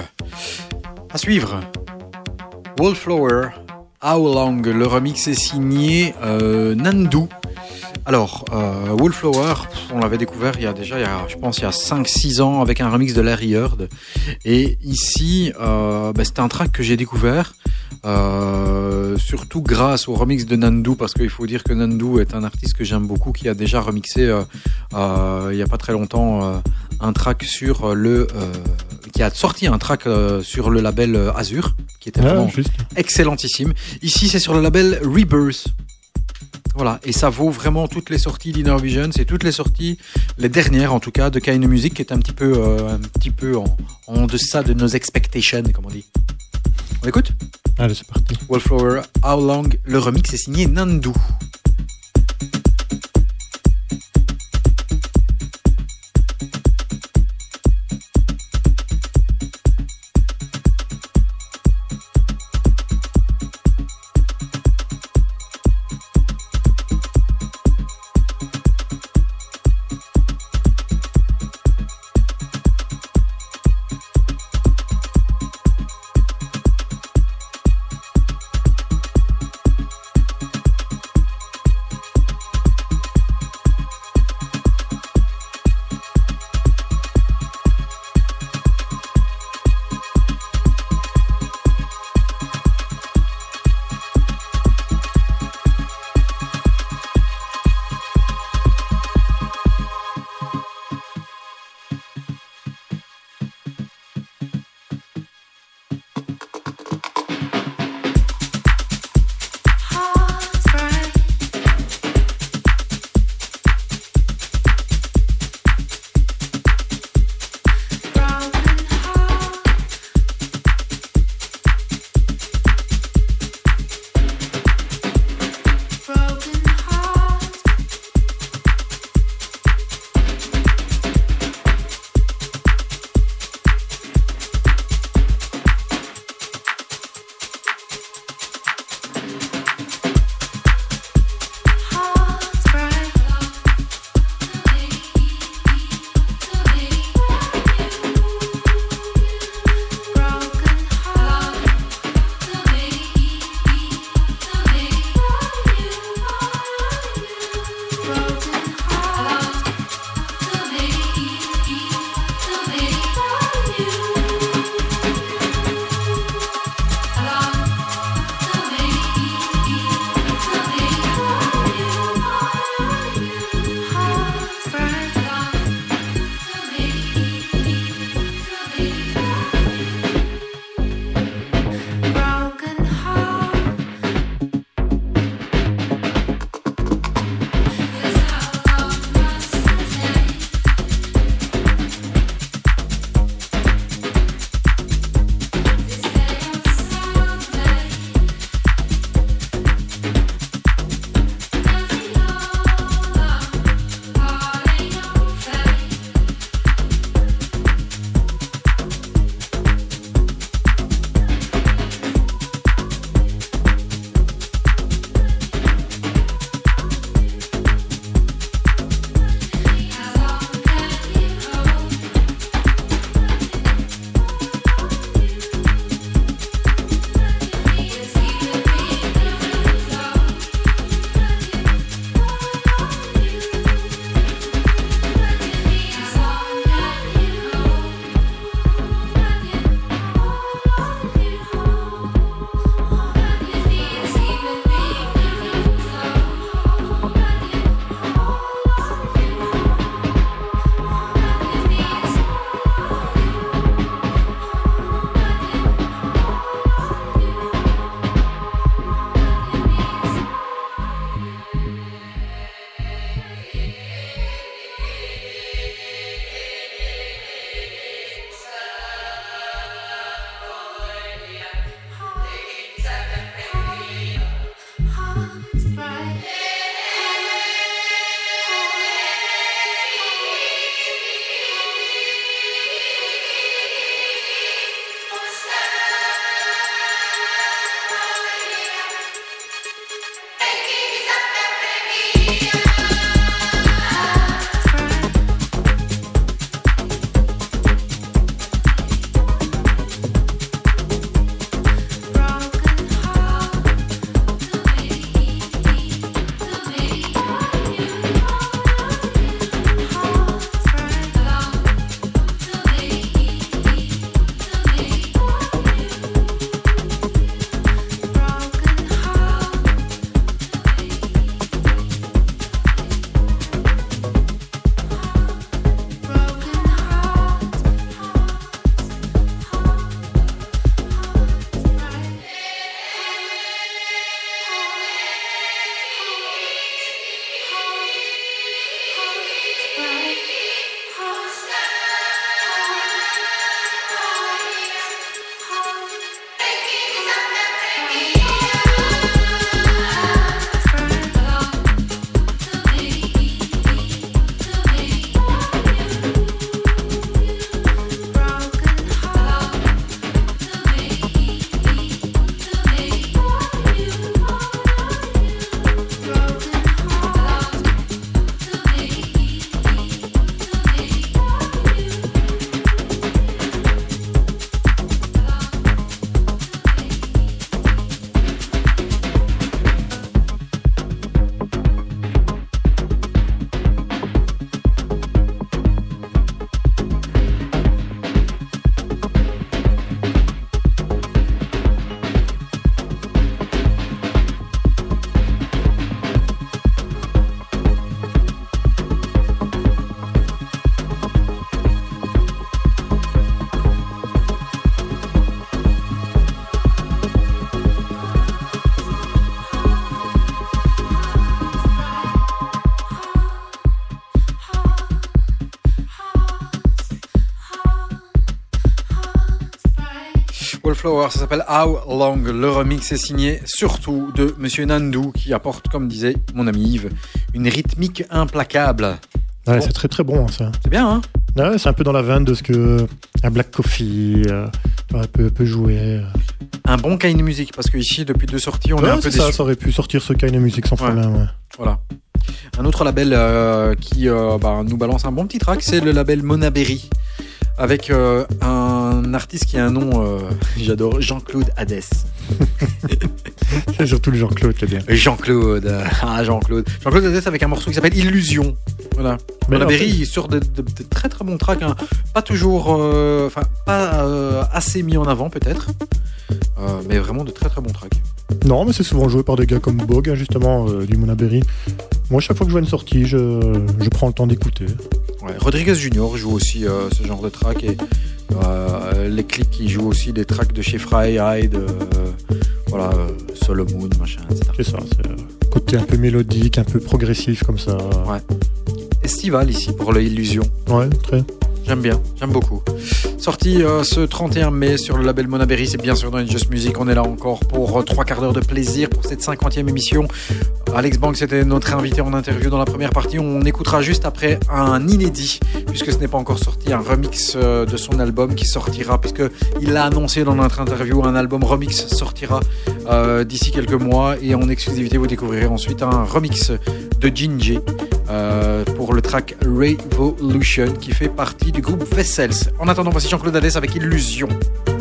À suivre, Wallflower, How Long, le remix est signé euh, Nandu. Alors, euh, Wallflower, on l'avait découvert il y a déjà, je pense, il y a 5-6 ans avec un remix de Larry Heard. Et ici, euh, bah, c'était un track que j'ai découvert. Euh, surtout grâce au remix de Nandu parce qu'il faut dire que Nandu est un artiste que j'aime beaucoup qui a déjà remixé euh, euh, il y a pas très longtemps un track sur le qui a sorti un track sur le label Azure qui était Ouais, vraiment excellentissime. Ici, c'est sur le label Rebirth. Voilà, et ça vaut vraiment toutes les sorties d'Inner Vision, c'est toutes les sorties, les dernières en tout cas, de Kind Music, qui est un petit peu, un petit peu en, en deçà de nos expectations, comme on dit. On écoute? Allez, c'est parti. Wallflower, How Long, le remix est signé Nandu. Wallflower, ça s'appelle How Long. Le remix est signé surtout de Monsieur Nandu qui apporte, comme disait mon ami Yves, une rythmique implacable. Ouais, Bon. C'est très très bon hein, ça. C'est bien, hein? Ouais, c'est un peu dans la veine de ce que un Black Coffee euh, peut, peut jouer. euh. Un bon kind de musique, parce que ici, depuis deux sorties, on est Ouais, un peu ça, ça aurait pu sortir ce kind de musique sans problème. Voilà. Un autre label euh, qui euh, bah, nous balance un bon petit track, c'est le label Monaberry. Avec euh, un artiste qui a un nom, euh, j'adore, Jean-Claude Hadès. C'est surtout le Jean-Claude qui est bien. Jean-Claude, euh, ah Jean-Claude. Jean-Claude Hadès avec un morceau qui s'appelle Illusion. Voilà. Mais en fait- il sort de, très très bons tracks, hein. pas toujours, euh, enfin pas euh, assez mis en avant peut-être, euh, mais vraiment de très très bons tracks. Non, mais c'est souvent joué par des gars comme Bog, hein, justement, du Monaberry. Moi, chaque fois que je vois une sortie, je, je prends le temps d'écouter. Ouais, Rodriguez Junior joue aussi ce genre de track et les clics qui jouent aussi des tracks de chez Fry Hyde, voilà, euh, Solomon, machin, etc. C'est ça, c'est euh, côté un peu mélodique, un peu progressif comme ça. Ouais. Estival ici pour l'illusion. Ouais, très. J'aime bien, j'aime beaucoup. Sorti euh, ce 31 mai sur le label Monaberry, c'est bien sûr dans Just Music. On est là encore pour euh, trois quarts d'heure de plaisir pour cette 50e émission. Alex Bank, c'était notre invité en interview dans la première partie. On écoutera juste après un inédit, puisque ce n'est pas encore sorti, un remix euh, de son album qui sortira, puisque il l'a annoncé dans notre interview, un album remix sortira d'ici quelques mois. Et en exclusivité, vous découvrirez ensuite un remix de Gingy euh, pour le track Revolution qui fait partie du groupe Vessels. En attendant, voici Jean-Claude Hadès avec Illusion. Illusion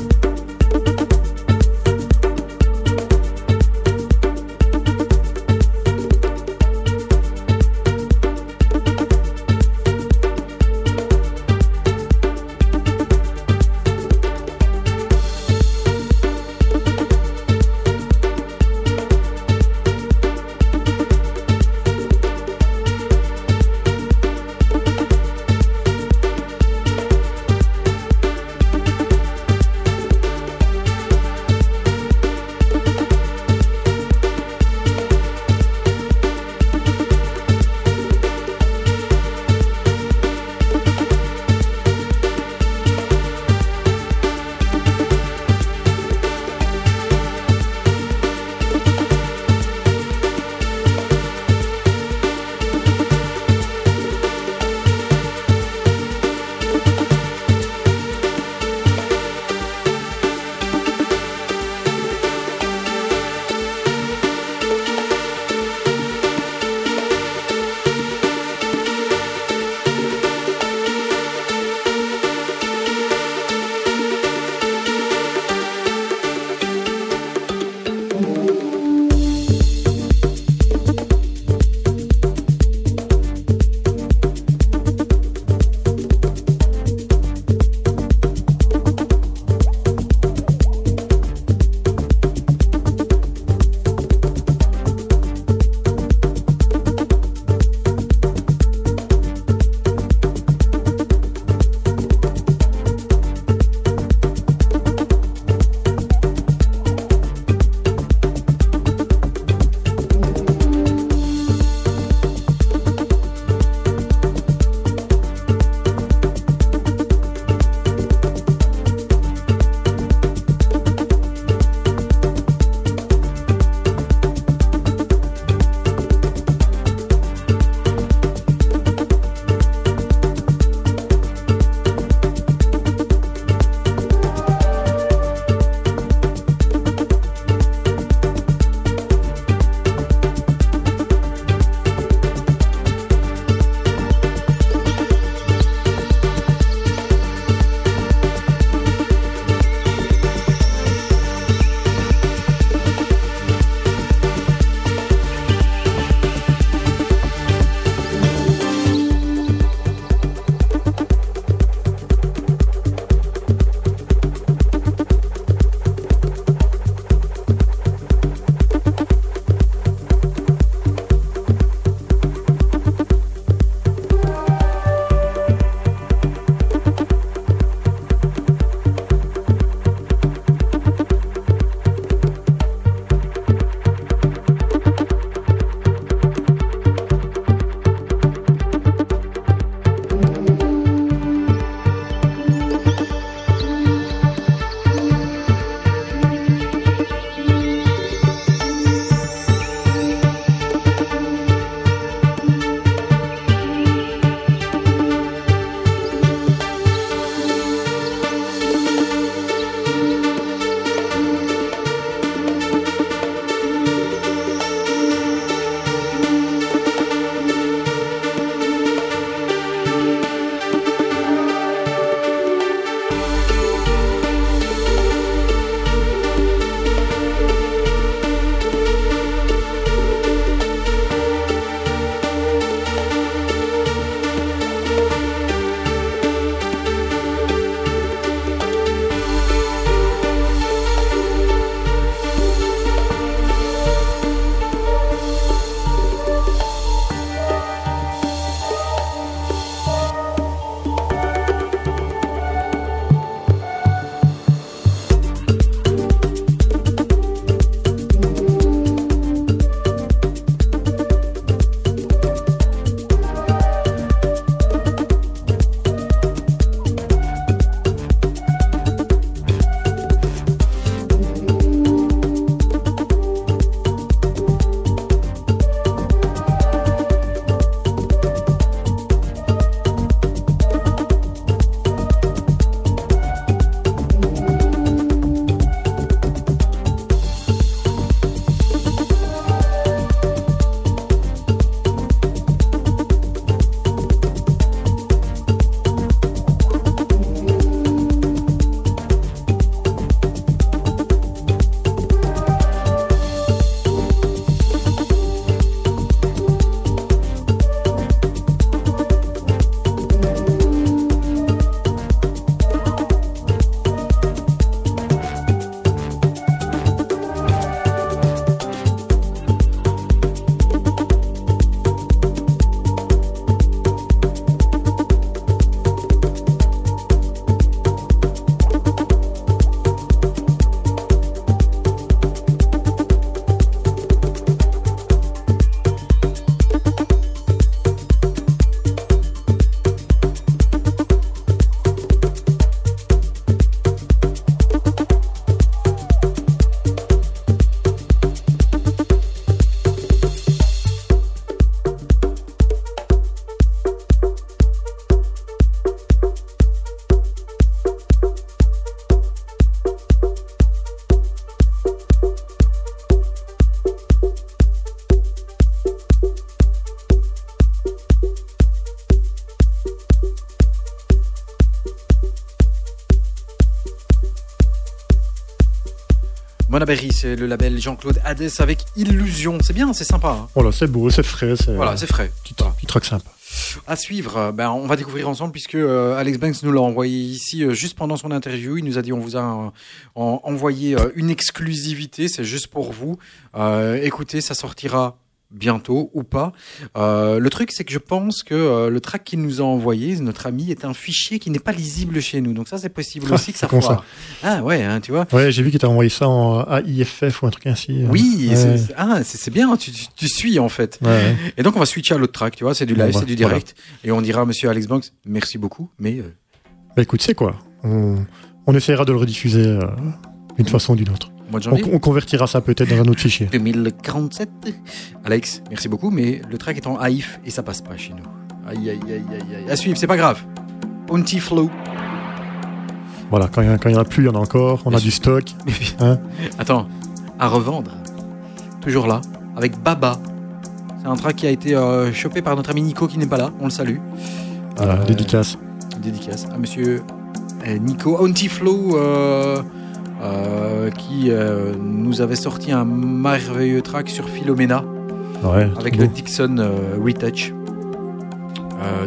Mona Berry, c'est le label Jean-Claude Hades avec Illusion. C'est bien, c'est sympa. hein. Voilà, c'est beau, c'est frais, Voilà, c'est frais. petit, Voilà. petit truc sympa. À suivre, ben, on va découvrir ensemble puisque euh, Alex Banks nous l'a envoyé ici euh, juste pendant son interview. Il nous a dit on vous a euh, en- envoyé une exclusivité, c'est juste pour vous. Écoutez, ça sortira bientôt ou pas. Euh, le truc, c'est que je pense que euh, le track qu'il nous a envoyé, notre ami, est un fichier qui n'est pas lisible chez nous. Donc ça, c'est possible Ah, aussi que ça. Ah ouais, hein, tu vois. Ouais, j'ai vu qu'il t'a envoyé ça en AIFF ou un truc ainsi. Oui, Ouais. c'est- c'est- ah, c'est bien, tu, tu- tu suis en fait. Ouais, ouais. Et donc on va switcher à l'autre track, tu vois, c'est du live, c'est du direct. Et on dira à monsieur Alex Banks, merci beaucoup, mais euh, Bah écoute, c'est quoi? On, on essaiera de le rediffuser euh, d'une façon ou d'une autre. Au mois de On, janvier. on convertira ça peut-être dans un autre fichier. 2047. Alex, merci beaucoup, mais le track est en haïf et ça passe pas chez nous. Aïe, aïe, aïe, aïe, aïe. À suivre, c'est pas grave. Auntie Flow. Voilà, quand il y, en a- plus, il y en a encore. On Bien a du stock. Hein Attends, à revendre. Toujours là, avec Baba. C'est un track qui a été euh, chopé par notre ami Nico qui n'est pas là, on le salue. Voilà, Euh, dédicace. Dédicace à monsieur euh, Nico Auntie Flow euh, euh, qui euh, nous avait sorti un merveilleux track sur Philomena. Ouais, avec le beau. Dixon euh, Retouch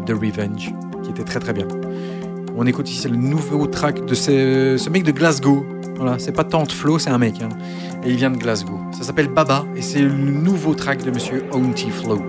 de Revenge, qui était très très bien. On écoute ici le nouveau track de ce, ce mec de Glasgow. Voilà, c'est pas Tante Flo, c'est un mec. hein. Et il vient de Glasgow. Ça s'appelle Baba et c'est le nouveau track de monsieur Auntie Flo.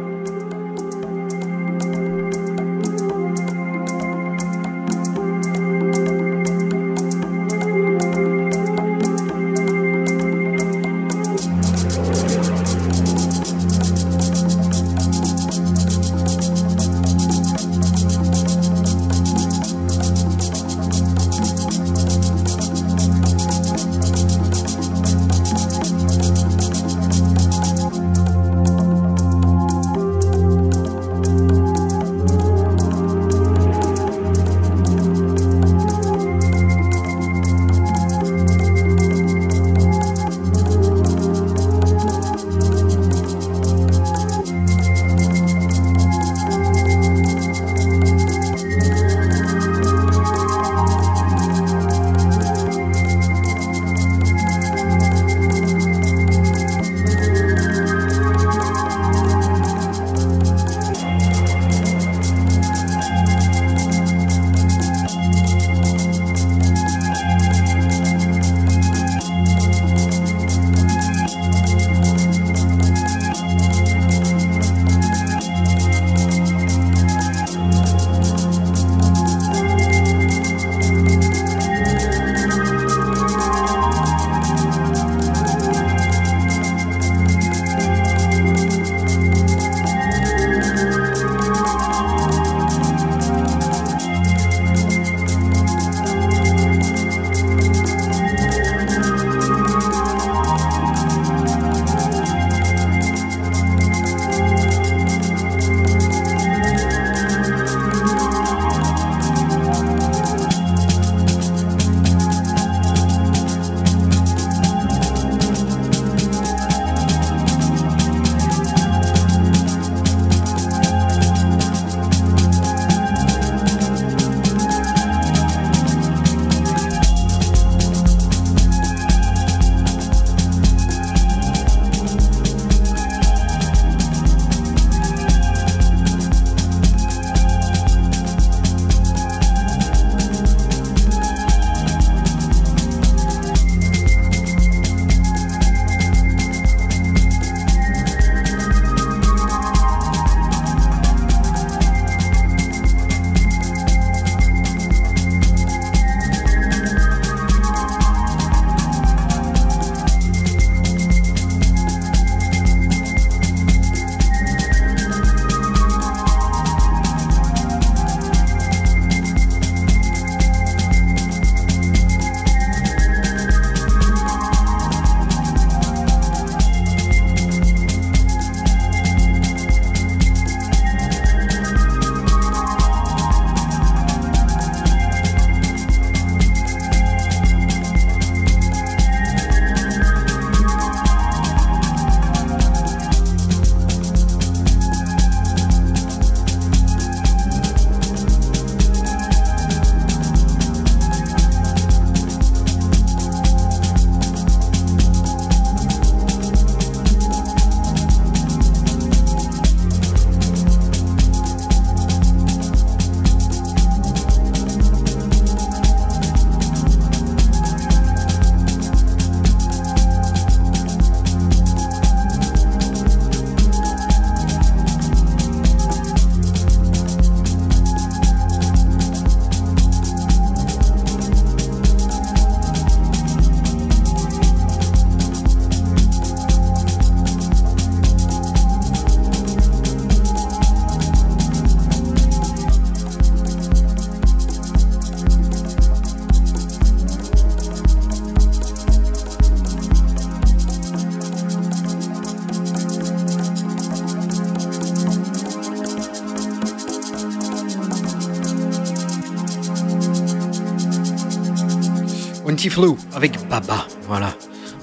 Flow avec Baba. Voilà.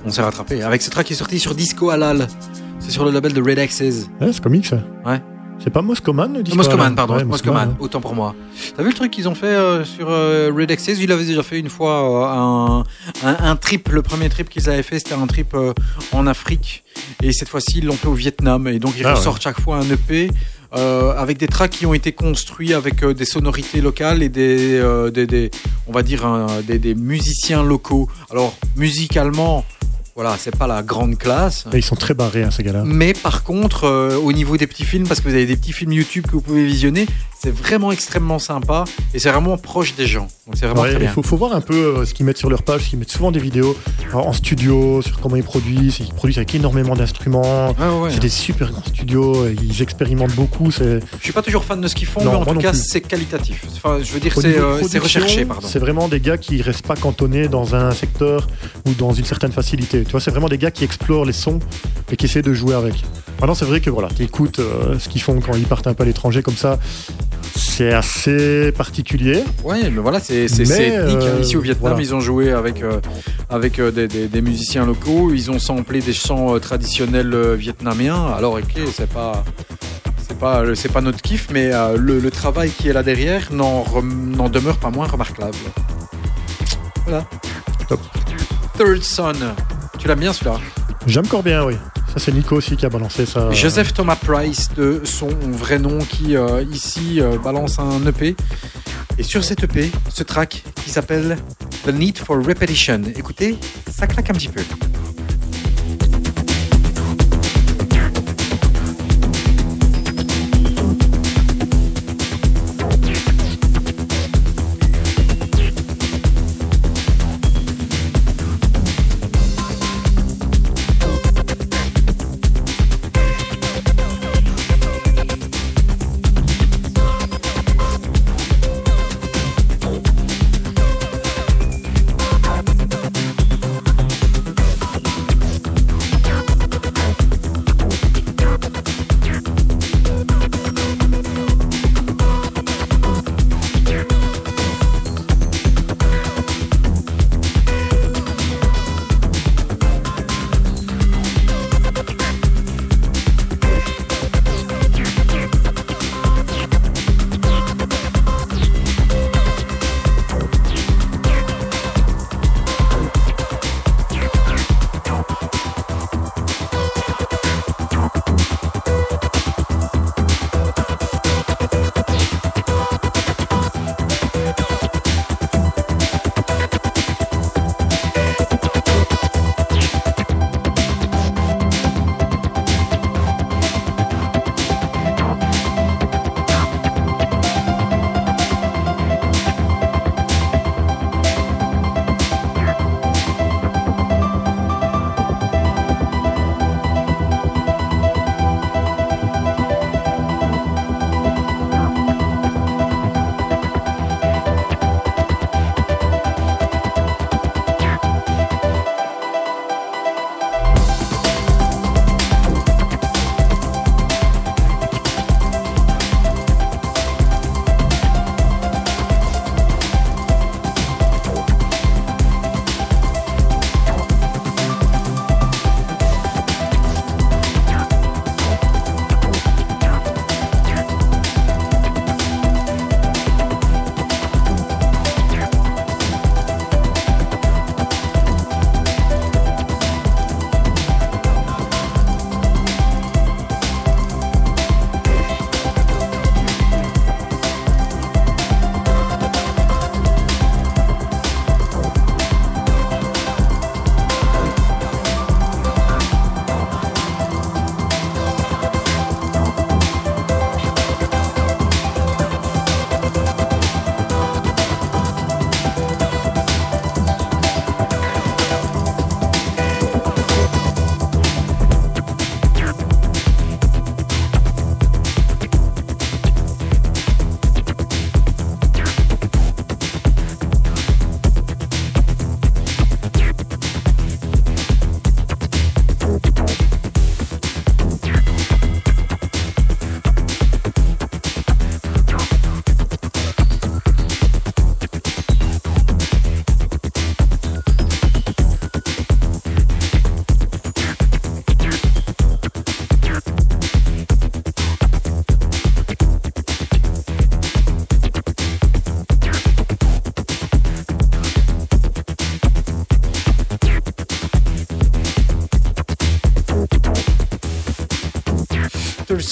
On s'est rattrapé. Avec ce track qui est sorti sur Disco Halal. C'est sur le label de Red Axes. Ouais, c'est comique ça. Ouais. C'est pas Moscoman le disco Moscoman, pardon. Ouais, Moscoman, autant pour moi. T'as vu le truc qu'ils ont fait euh, sur euh, Red Access Il avait déjà fait une fois euh, un, un, un trip. Le premier trip qu'ils avaient fait, c'était un trip en Afrique. Et cette fois-ci, ils l'ont fait au Vietnam. Et donc, ils Ah ouais. ressortent chaque fois un EP. euh, avec des tracks qui ont été construits avec euh, des sonorités locales et des, euh, des, des- on va dire un- des, des musiciens locaux. Alors musicalement, voilà, c'est pas la grande classe, Et ils sont très barrés, hein, ces gars-là. mais par contre, euh, au niveau des petits films, parce que vous avez des petits films YouTube que vous pouvez visionner, c'est vraiment extrêmement sympa et c'est vraiment proche des gens. Donc c'est vraiment Ouais, très il faut voir un peu euh, ce qu'ils mettent sur leur page, parce qu'ils mettent souvent des vidéos en, studio, sur comment ils produisent. Ils produisent avec énormément d'instruments. Ouais. C'est des super grands studios, ils expérimentent beaucoup. Je suis pas toujours fan de ce qu'ils font, Non, mais en tout cas, c'est qualitatif. Enfin, je veux dire, c'est euh, recherché. C'est vraiment des gars qui restent pas cantonnés dans un secteur ou dans une certaine facilité. Tu vois, c'est vraiment des gars qui explorent les sons et qui essaient de jouer avec. Maintenant, c'est vrai que voilà, tu écoutes ce qu'ils font quand ils partent un peu à l'étranger comme ça. C'est assez particulier. Ouais, mais voilà, c'est hein. euh, Ici au Vietnam, voilà. ils ont joué avec, euh, avec euh, des, des- des musiciens locaux. Ils ont samplé des chants euh, traditionnels euh, vietnamiens. Alors, ok, c'est pas. C'est pas, notre kiff, mais euh, le, le travail qui est là derrière n'en demeure pas moins remarquable. Voilà. Top. Third Son. Tu l'aimes bien celui-là? J'aime encore bien, oui. Ça, c'est Nico aussi qui a balancé ça. Joseph Thomas Price, de son vrai nom, qui euh, ici euh, balance un EP. Et sur cet EP, ce track qui s'appelle The Need for Repetition. Écoutez, ça claque un petit peu.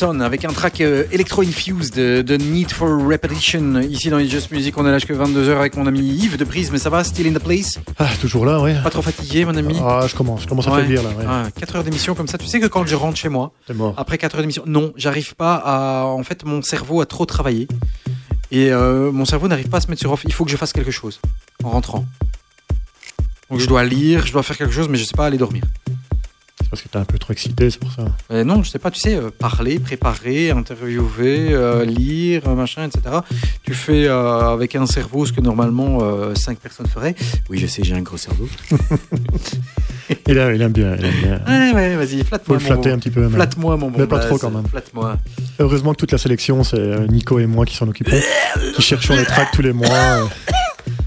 Avec un track euh, electro-infused de, Need for Repetition. Ici dans les Just Music, on est là jusqu'à 22h avec mon ami Yves de Prise. Mais ça va, still in the place? Ah, toujours là, ouais. Pas trop fatigué, mon ami? Ah, je commence, je commence à Ouais. faiblir là, ouais. Ah, 4 heures d'émission comme ça. Tu sais que quand je rentre chez moi, mort. après 4 heures d'émission, non, j'arrive pas à. En fait, mon cerveau a trop travaillé. Et euh, mon cerveau n'arrive pas à se mettre sur off. Il faut que je fasse quelque chose en rentrant. Donc je dois lire, je dois faire quelque chose, mais je sais pas aller dormir. C'est parce que t'es un peu trop excité, c'est pour ça. Euh, non, je sais pas, tu sais, euh, parler, préparer, interviewer, euh, lire, machin, etc. Tu fais euh, avec un cerveau ce que normalement 5 personnes feraient. Oui, je sais, j'ai un gros cerveau. Il aime, il aime bien, il aime bien. Ouais, ouais, vas-y, Faut flatte-moi. le mon flatter bon- un petit peu. Flatte-moi, mon bon Mais pas trop, quand même. Flatte-moi. Heureusement que toute la sélection, c'est Nico et moi qui s'en occupons, qui cherchons les tracks tous les mois.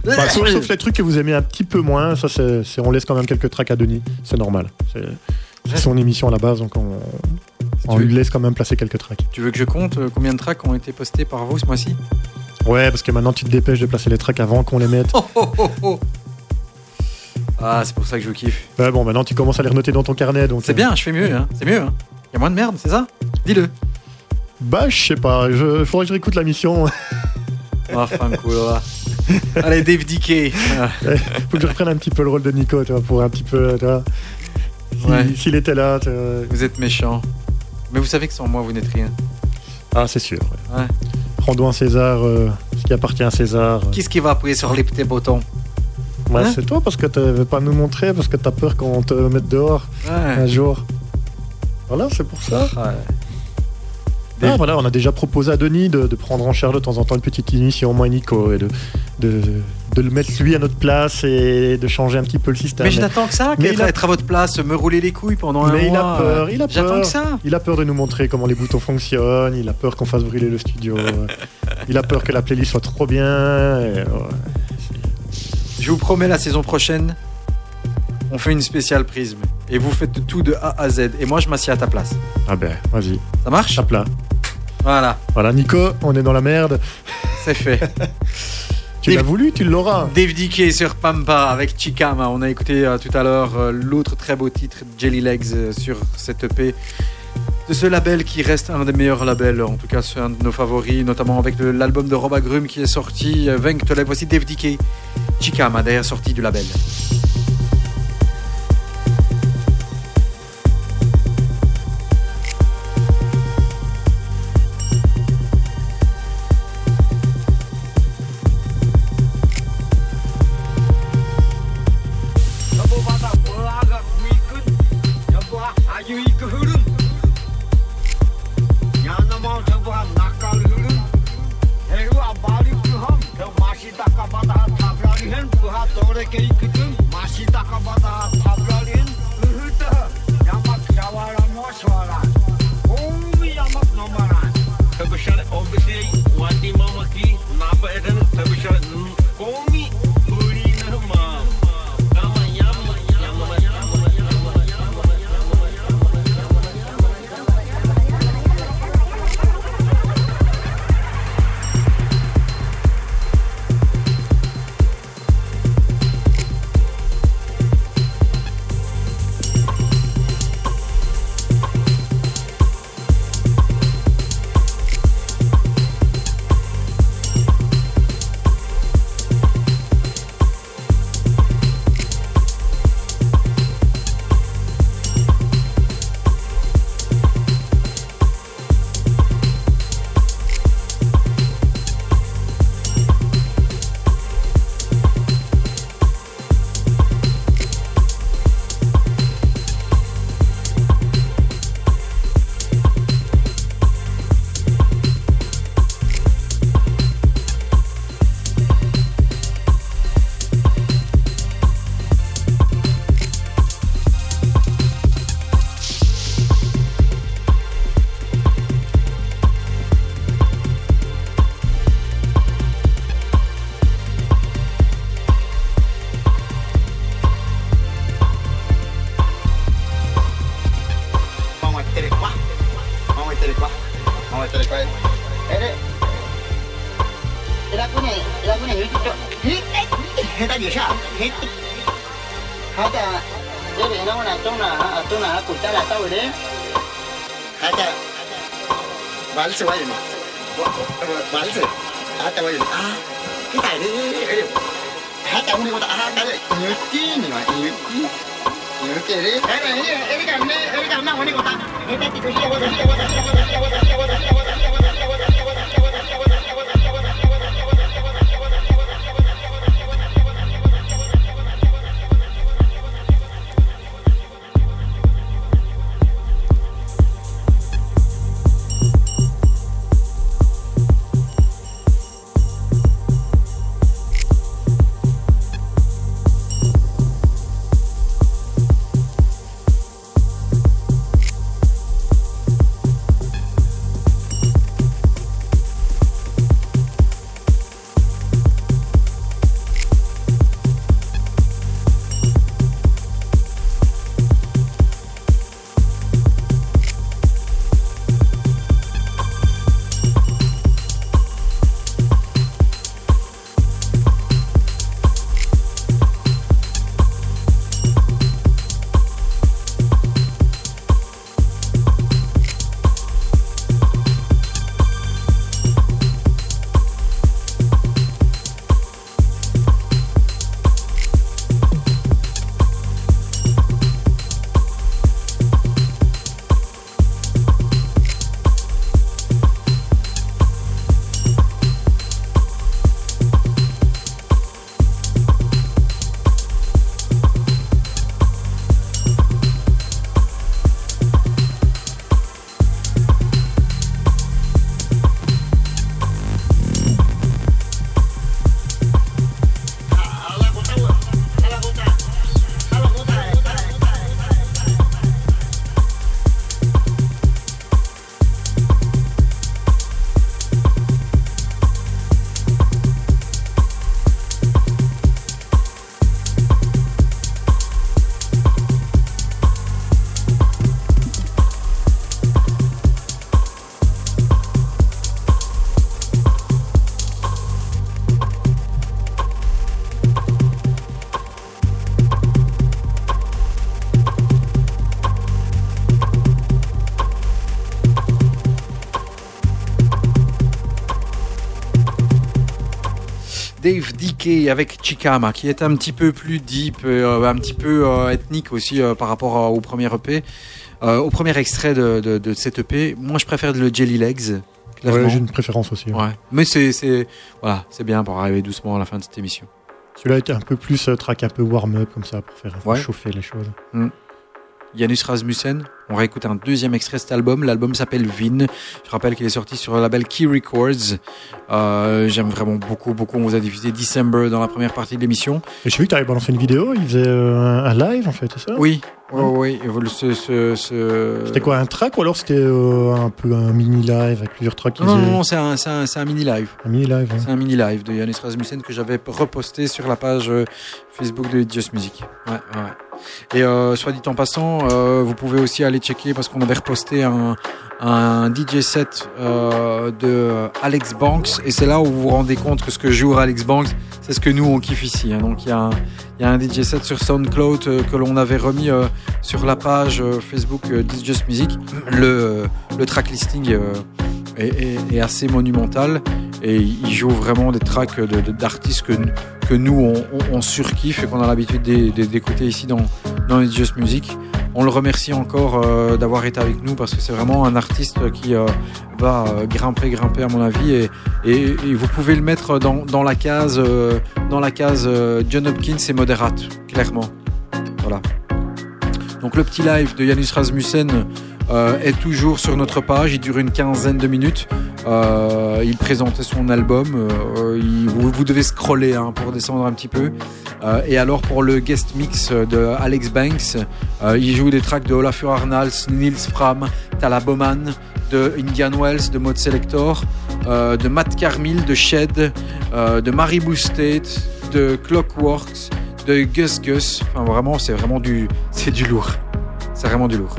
Bah, sauf, sauf les trucs que vous aimez un petit peu moins, ça c'est, on laisse quand même quelques tracks à Denis, c'est normal. C'est, son émission à la base, donc on, lui laisse quand même placer quelques tracks. Tu veux que je compte euh, combien de tracks ont été postés par vous ce mois-ci? Ouais, parce que maintenant tu te dépêches de placer les tracks avant qu'on les mette. Oh, oh, oh, oh. Ah, c'est pour ça que je kiffe. Ouais, bon, maintenant tu commences à les renoter dans ton carnet, donc. C'est euh, bien, je fais mieux, hein. c'est mieux. Hein. Y a moins de merde, c'est ça? Dis-le. Bah, je sais pas, je, faudrait que je réécoute la mission. Enfin, cool, là. Allez, Dave Dickey. Ah. Faut que je reprenne un petit peu le rôle de Nico, tu vois, pour un petit peu, tu vois. Si- Ouais. S'il était là, tu vois. Vous êtes méchant. Mais vous savez que sans moi, vous n'êtes rien. Ah, c'est sûr. ouais. Ouais. Rendons à César euh, ce qui appartient à César. Qui est-ce qui va appuyer sur les petits boutons Ouais, Hein? c'est toi parce que tu veux pas nous montrer, parce que t'as peur qu'on te mette dehors un jour. Voilà, c'est pour ça. Ah, voilà, on a déjà proposé à Denis de, de prendre en charge de temps en temps une petite émission, moi et Nico, et de, de, de le mettre lui à notre place et de changer un petit peu le système. Mais je n'attends que ça, qu'être être à votre place, me rouler les couilles pendant un Mais il a peur, il a J'attends peur. que ça. Il a peur de nous montrer comment les boutons fonctionnent, il a peur qu'on fasse brûler le studio, il a peur que la playlist soit trop bien. et, ouais. Je vous promets, la saison prochaine, on fait une spéciale prisme. Et vous faites tout de A à Z. Et moi, je m'assieds à ta place. Ah ben, vas-y, Ça marche tape là. Voilà, Voilà, Nico, on est dans la merde. c'est fait. Tu l'as voulu, tu l'auras. Dave Dickey sur Pampa avec Chicama. On a écouté euh, tout à l'heure euh, l'autre très beau titre, Jelly Legs, euh, sur cette EP de ce label qui reste un des meilleurs labels. En tout cas, c'est un de nos favoris, notamment avec l'album de Rob Agrum qui est sorti. Venk te aussi Dave Dickey. Chicama, d'ailleurs, sorti du label. Oke, ikutin masih tak kepada obrolin Luhuta yamak syawara muaswara Umi yamak nomaran Tabishan obviously wadi mamaki napa edan tabishan Umi Avec Chikama, qui est un petit peu plus deep, euh, un petit peu euh, ethnique aussi euh, par rapport au premier EP, au premier extrait de, de, de cet EP. Moi, je préfère le Jelly Legs. Ouais, j'ai une préférence aussi. ouais. Ouais. Mais c'est, voilà, c'est bien pour arriver doucement à la fin de cette émission. Celui-là était un peu plus track, un peu warm-up comme ça pour faire chauffer les choses. Janus Rasmussen. On réécoute un deuxième extrait de cet album. L'album s'appelle Vin. Je rappelle qu'il est sorti sur le label Key Records. Euh, j'aime vraiment beaucoup, beaucoup. On vous a diffusé December dans la première partie de l'émission. Et j'ai vu que tu avais balancé une vidéo, il faisait euh, un, live en fait, c'est ça? Oui, oui, ce- ce- C'était quoi, un track ou alors c'était euh, un peu un mini live avec plusieurs tracks Non, non, c'est un, mini live. Un mini live. C'est un mini live de Yannis Rasmussen que j'avais reposté sur la page Facebook de Just Music. Ouais, ouais. Et euh, soit dit en passant, euh, vous pouvez aussi aller checker parce qu'on avait reposté un, DJ set euh, de Alex Banks et c'est là où vous vous rendez compte que ce que joue Alex Banks, c'est ce que nous on kiffe ici. hein. Donc il y, a un- DJ set sur SoundCloud euh, que l'on avait remis euh, sur la page Facebook Just Music. Le, le track listing est, assez monumental et il joue vraiment des tracks d'artistes que, que nous on, surkiffe et qu'on a l'habitude d'é- d'é- d'écouter ici dans, dans It's Just Music. On le remercie encore euh, d'avoir été avec nous parce que c'est vraiment un artiste qui euh, va euh, grimper, grimper à mon avis et, et- vous pouvez le mettre dans, dans la case, dans la case John Hopkins et Moderate, clairement. Voilà. Donc le petit live de Janus Rasmussen euh, est toujours sur notre page. Il dure une quinzaine de minutes. Euh, il présentait son album. Euh, vous, devez scroller hein, pour descendre un petit peu. Et alors pour le guest mix de Alex Banks, il joue des tracks de Olafur Arnalds, Nils Fram, Tala Bowman, de Indian Wells, de Mode Selector, de Matt Carmil, de Shed, de Maribou State, de Clockworks, de Gus Gus. Enfin vraiment, c'est vraiment du, c'est du lourd. C'est vraiment du lourd.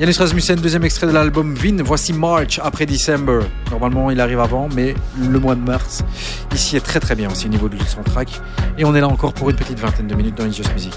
Yannis Rasmussen, deuxième extrait de l'album Vin. Voici March après December. Normalement, il arrive avant, mais le mois de mars, ici est très très bien aussi au niveau de son track. Et on est là encore pour une petite vingtaine de minutes dans It's Just Music.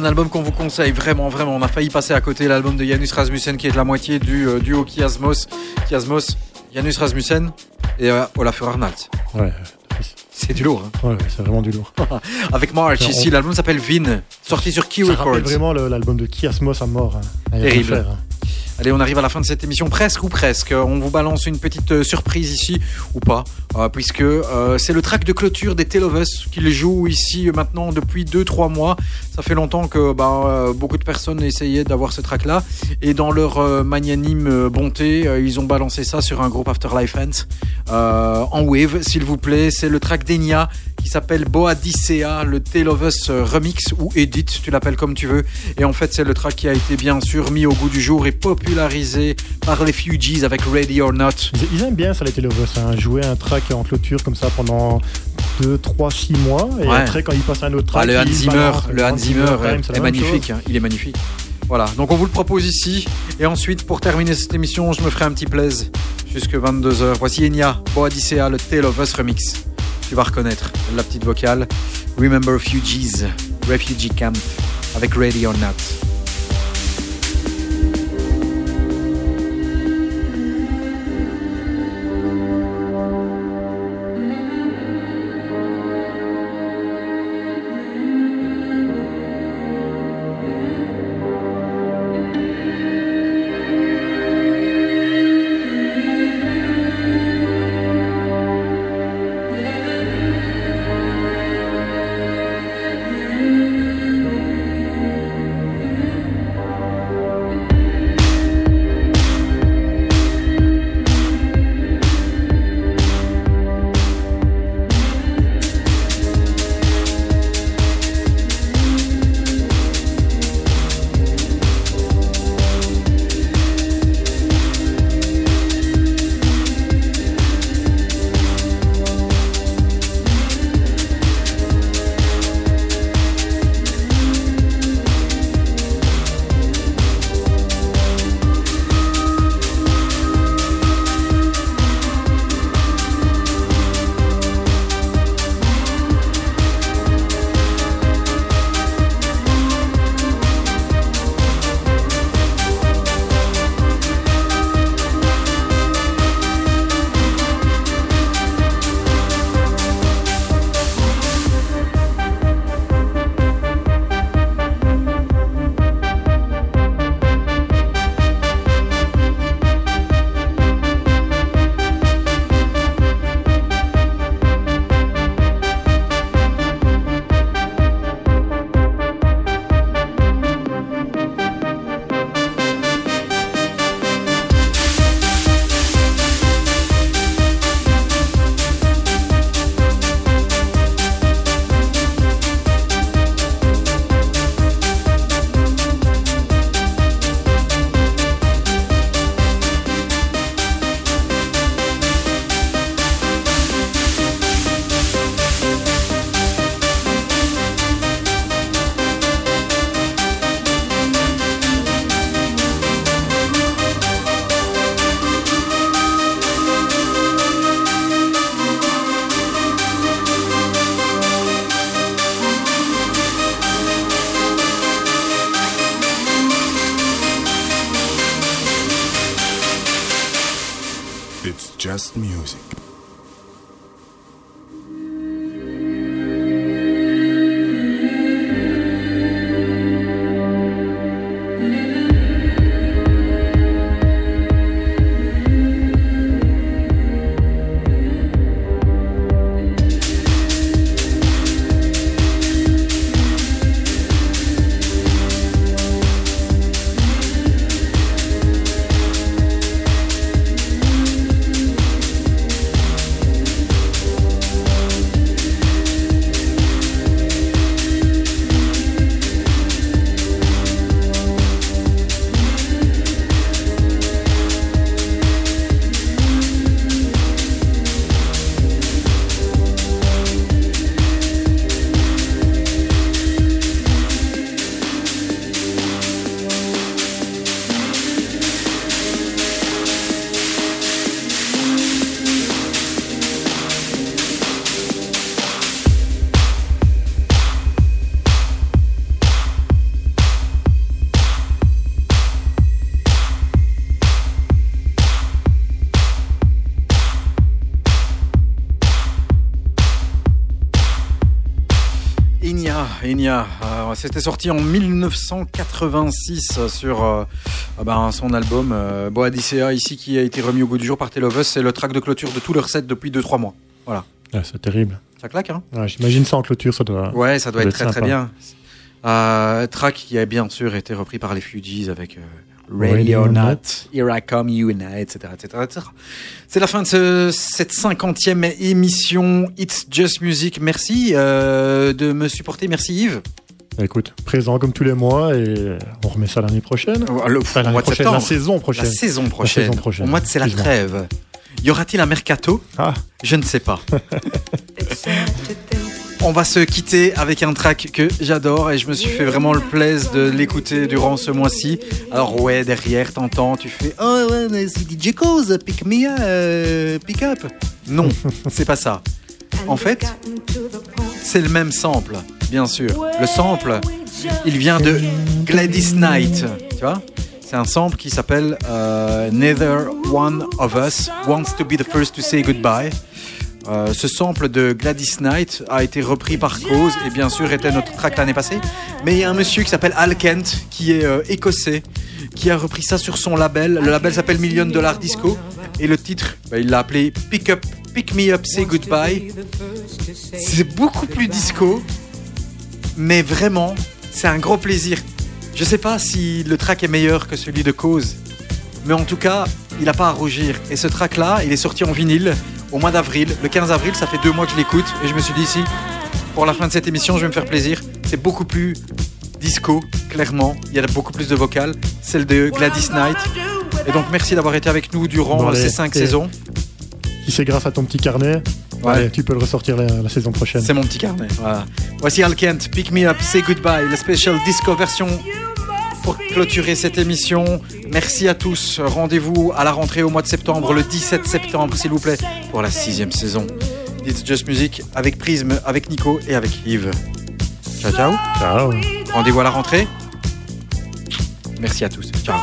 Un album qu'on vous conseille vraiment, vraiment. On a failli passer à côté l'album de Janus Rasmussen qui est de la moitié du euh, duo Kiasmos. Kiasmos, Janus Rasmussen et euh, Olafur Arnalds. Ouais, C'est du lourd. hein. ouais, c'est vraiment du lourd. Avec March ici, on- l'album s'appelle Vin, sorti sur Key Ça Records. vraiment le- l'album de Kiasmos à mort. hein. Terrible. faire, hein. Allez, on arrive à la fin de cette émission, presque ou presque. On vous balance une petite euh, surprise ici, ou pas, euh, puisque euh, c'est le track de clôture des Tale of Us qu'ils jouent ici maintenant depuis 2-3 mois. Ça fait longtemps que bah, euh, beaucoup de personnes essayaient d'avoir ce track-là. Et dans leur euh, magnanime euh, bonté, ils ont balancé ça sur un groupe Afterlife euh, en wave, s'il vous plaît. C'est le track d'Enya qui s'appelle Boadicea, le Tale of Us remix ou edit, tu l'appelles comme tu veux. Et en fait, c'est le track qui a été bien sûr mis au goût du jour et popularisé par les Fugees avec Ready or Not. Ils, aiment bien ça, les Télévos, hein, jouer un track en clôture comme ça pendant 2, 3, 6 mois. Et Ouais. après, quand ils passent à un autre Ah, track, le Hans Zimmer, le Hans Zimmer est magnifique, hein, il est magnifique. Voilà, donc on vous le propose ici. Et ensuite, pour terminer cette émission, je me ferai un petit plaise jusque 22h. Voici Enya, Boadicea, le Tale of Us remix. Tu vas reconnaître la petite vocale. Remember Fugees, Refugee Camp, avec Ready or Not. C'était sorti en 1986 sur euh, ah ben, son album euh, Boadicea, ici qui a été remis au goût du jour par Telovus. C'est le track de clôture de tout leur set depuis 2-3 mois. Voilà. Ah, c'est terrible. Ça claque, hein J'imagine ça en clôture, ça doit. Ouais, ça doit Ça être très très bien. Euh, track qui a bien sûr été repris par les Fugees avec Radio Not. Here I Come You and I, etc. C'est la fin de ce- cette cinquantième émission It's Just Music. Merci euh, de me supporter. Merci Yves. Bah, écoute, présent comme tous les mois et on remet ça l'année prochaine. Euh, Le, Enfin, au l'année mois de prochaine, septembre. la saison prochaine. La saison prochaine. saison prochaine. Au mois de c'est la Excuse-moi. trêve. Y aura-t-il un mercato? Ah, Je ne sais pas. On va se quitter avec un track que j'adore et je me suis fait vraiment le plaisir de l'écouter durant ce mois-ci. Alors ouais, derrière, t'entends, tu fais Oh ouais, mais c'est DJ Cause, pick me up, euh, pick up. Non, c'est pas ça. En fait, c'est le même sample, bien sûr. Le sample, il vient de Gladys Knight, tu vois c'est un sample qui s'appelle euh, Neither One of Us Wants to Be the First to Say Goodbye. Euh, ce sample de Gladys Knight a été repris par Cause et bien sûr était notre track l'année passée. Mais il y a un monsieur qui s'appelle Al Kent qui est euh, écossais qui a repris ça sur son label. Le label s'appelle Million Dollar Disco et le titre, bah, il l'a appelé Pick Up, Pick Me Up, Say Goodbye. C'est beaucoup plus disco, mais vraiment, c'est un gros plaisir. Je sais pas si le track est meilleur que celui de Cause, mais en tout cas, il n'a pas à rougir. Et ce track-là, il est sorti en vinyle au mois d'avril. Le 15 avril, ça fait deux mois que je l'écoute, et je me suis dit ici, pour la fin de cette émission, je vais me faire plaisir. C'est beaucoup plus disco, clairement. Il y a beaucoup plus de vocales, celle de Gladys Knight. Et donc, merci d'avoir été avec nous durant ces cinq et- saisons. Si c'est grâce à ton petit carnet, Ouais. allez, tu peux le ressortir la, la saison prochaine. C'est mon petit carnet. Voilà. Voici Al Kent, Pick Me Up, Say Goodbye, la special disco version pour clôturer cette émission. Merci à tous. Rendez-vous à la rentrée au mois de septembre, le 17 septembre, s'il vous plaît, pour la sixième saison. It's Just Music avec Prism, avec Nico et avec Yves. Ciao, ciao. Ciao. Rendez-vous à la rentrée. Merci à tous. Ciao.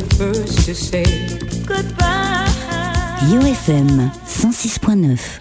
The first to say goodbye. UFM 106.9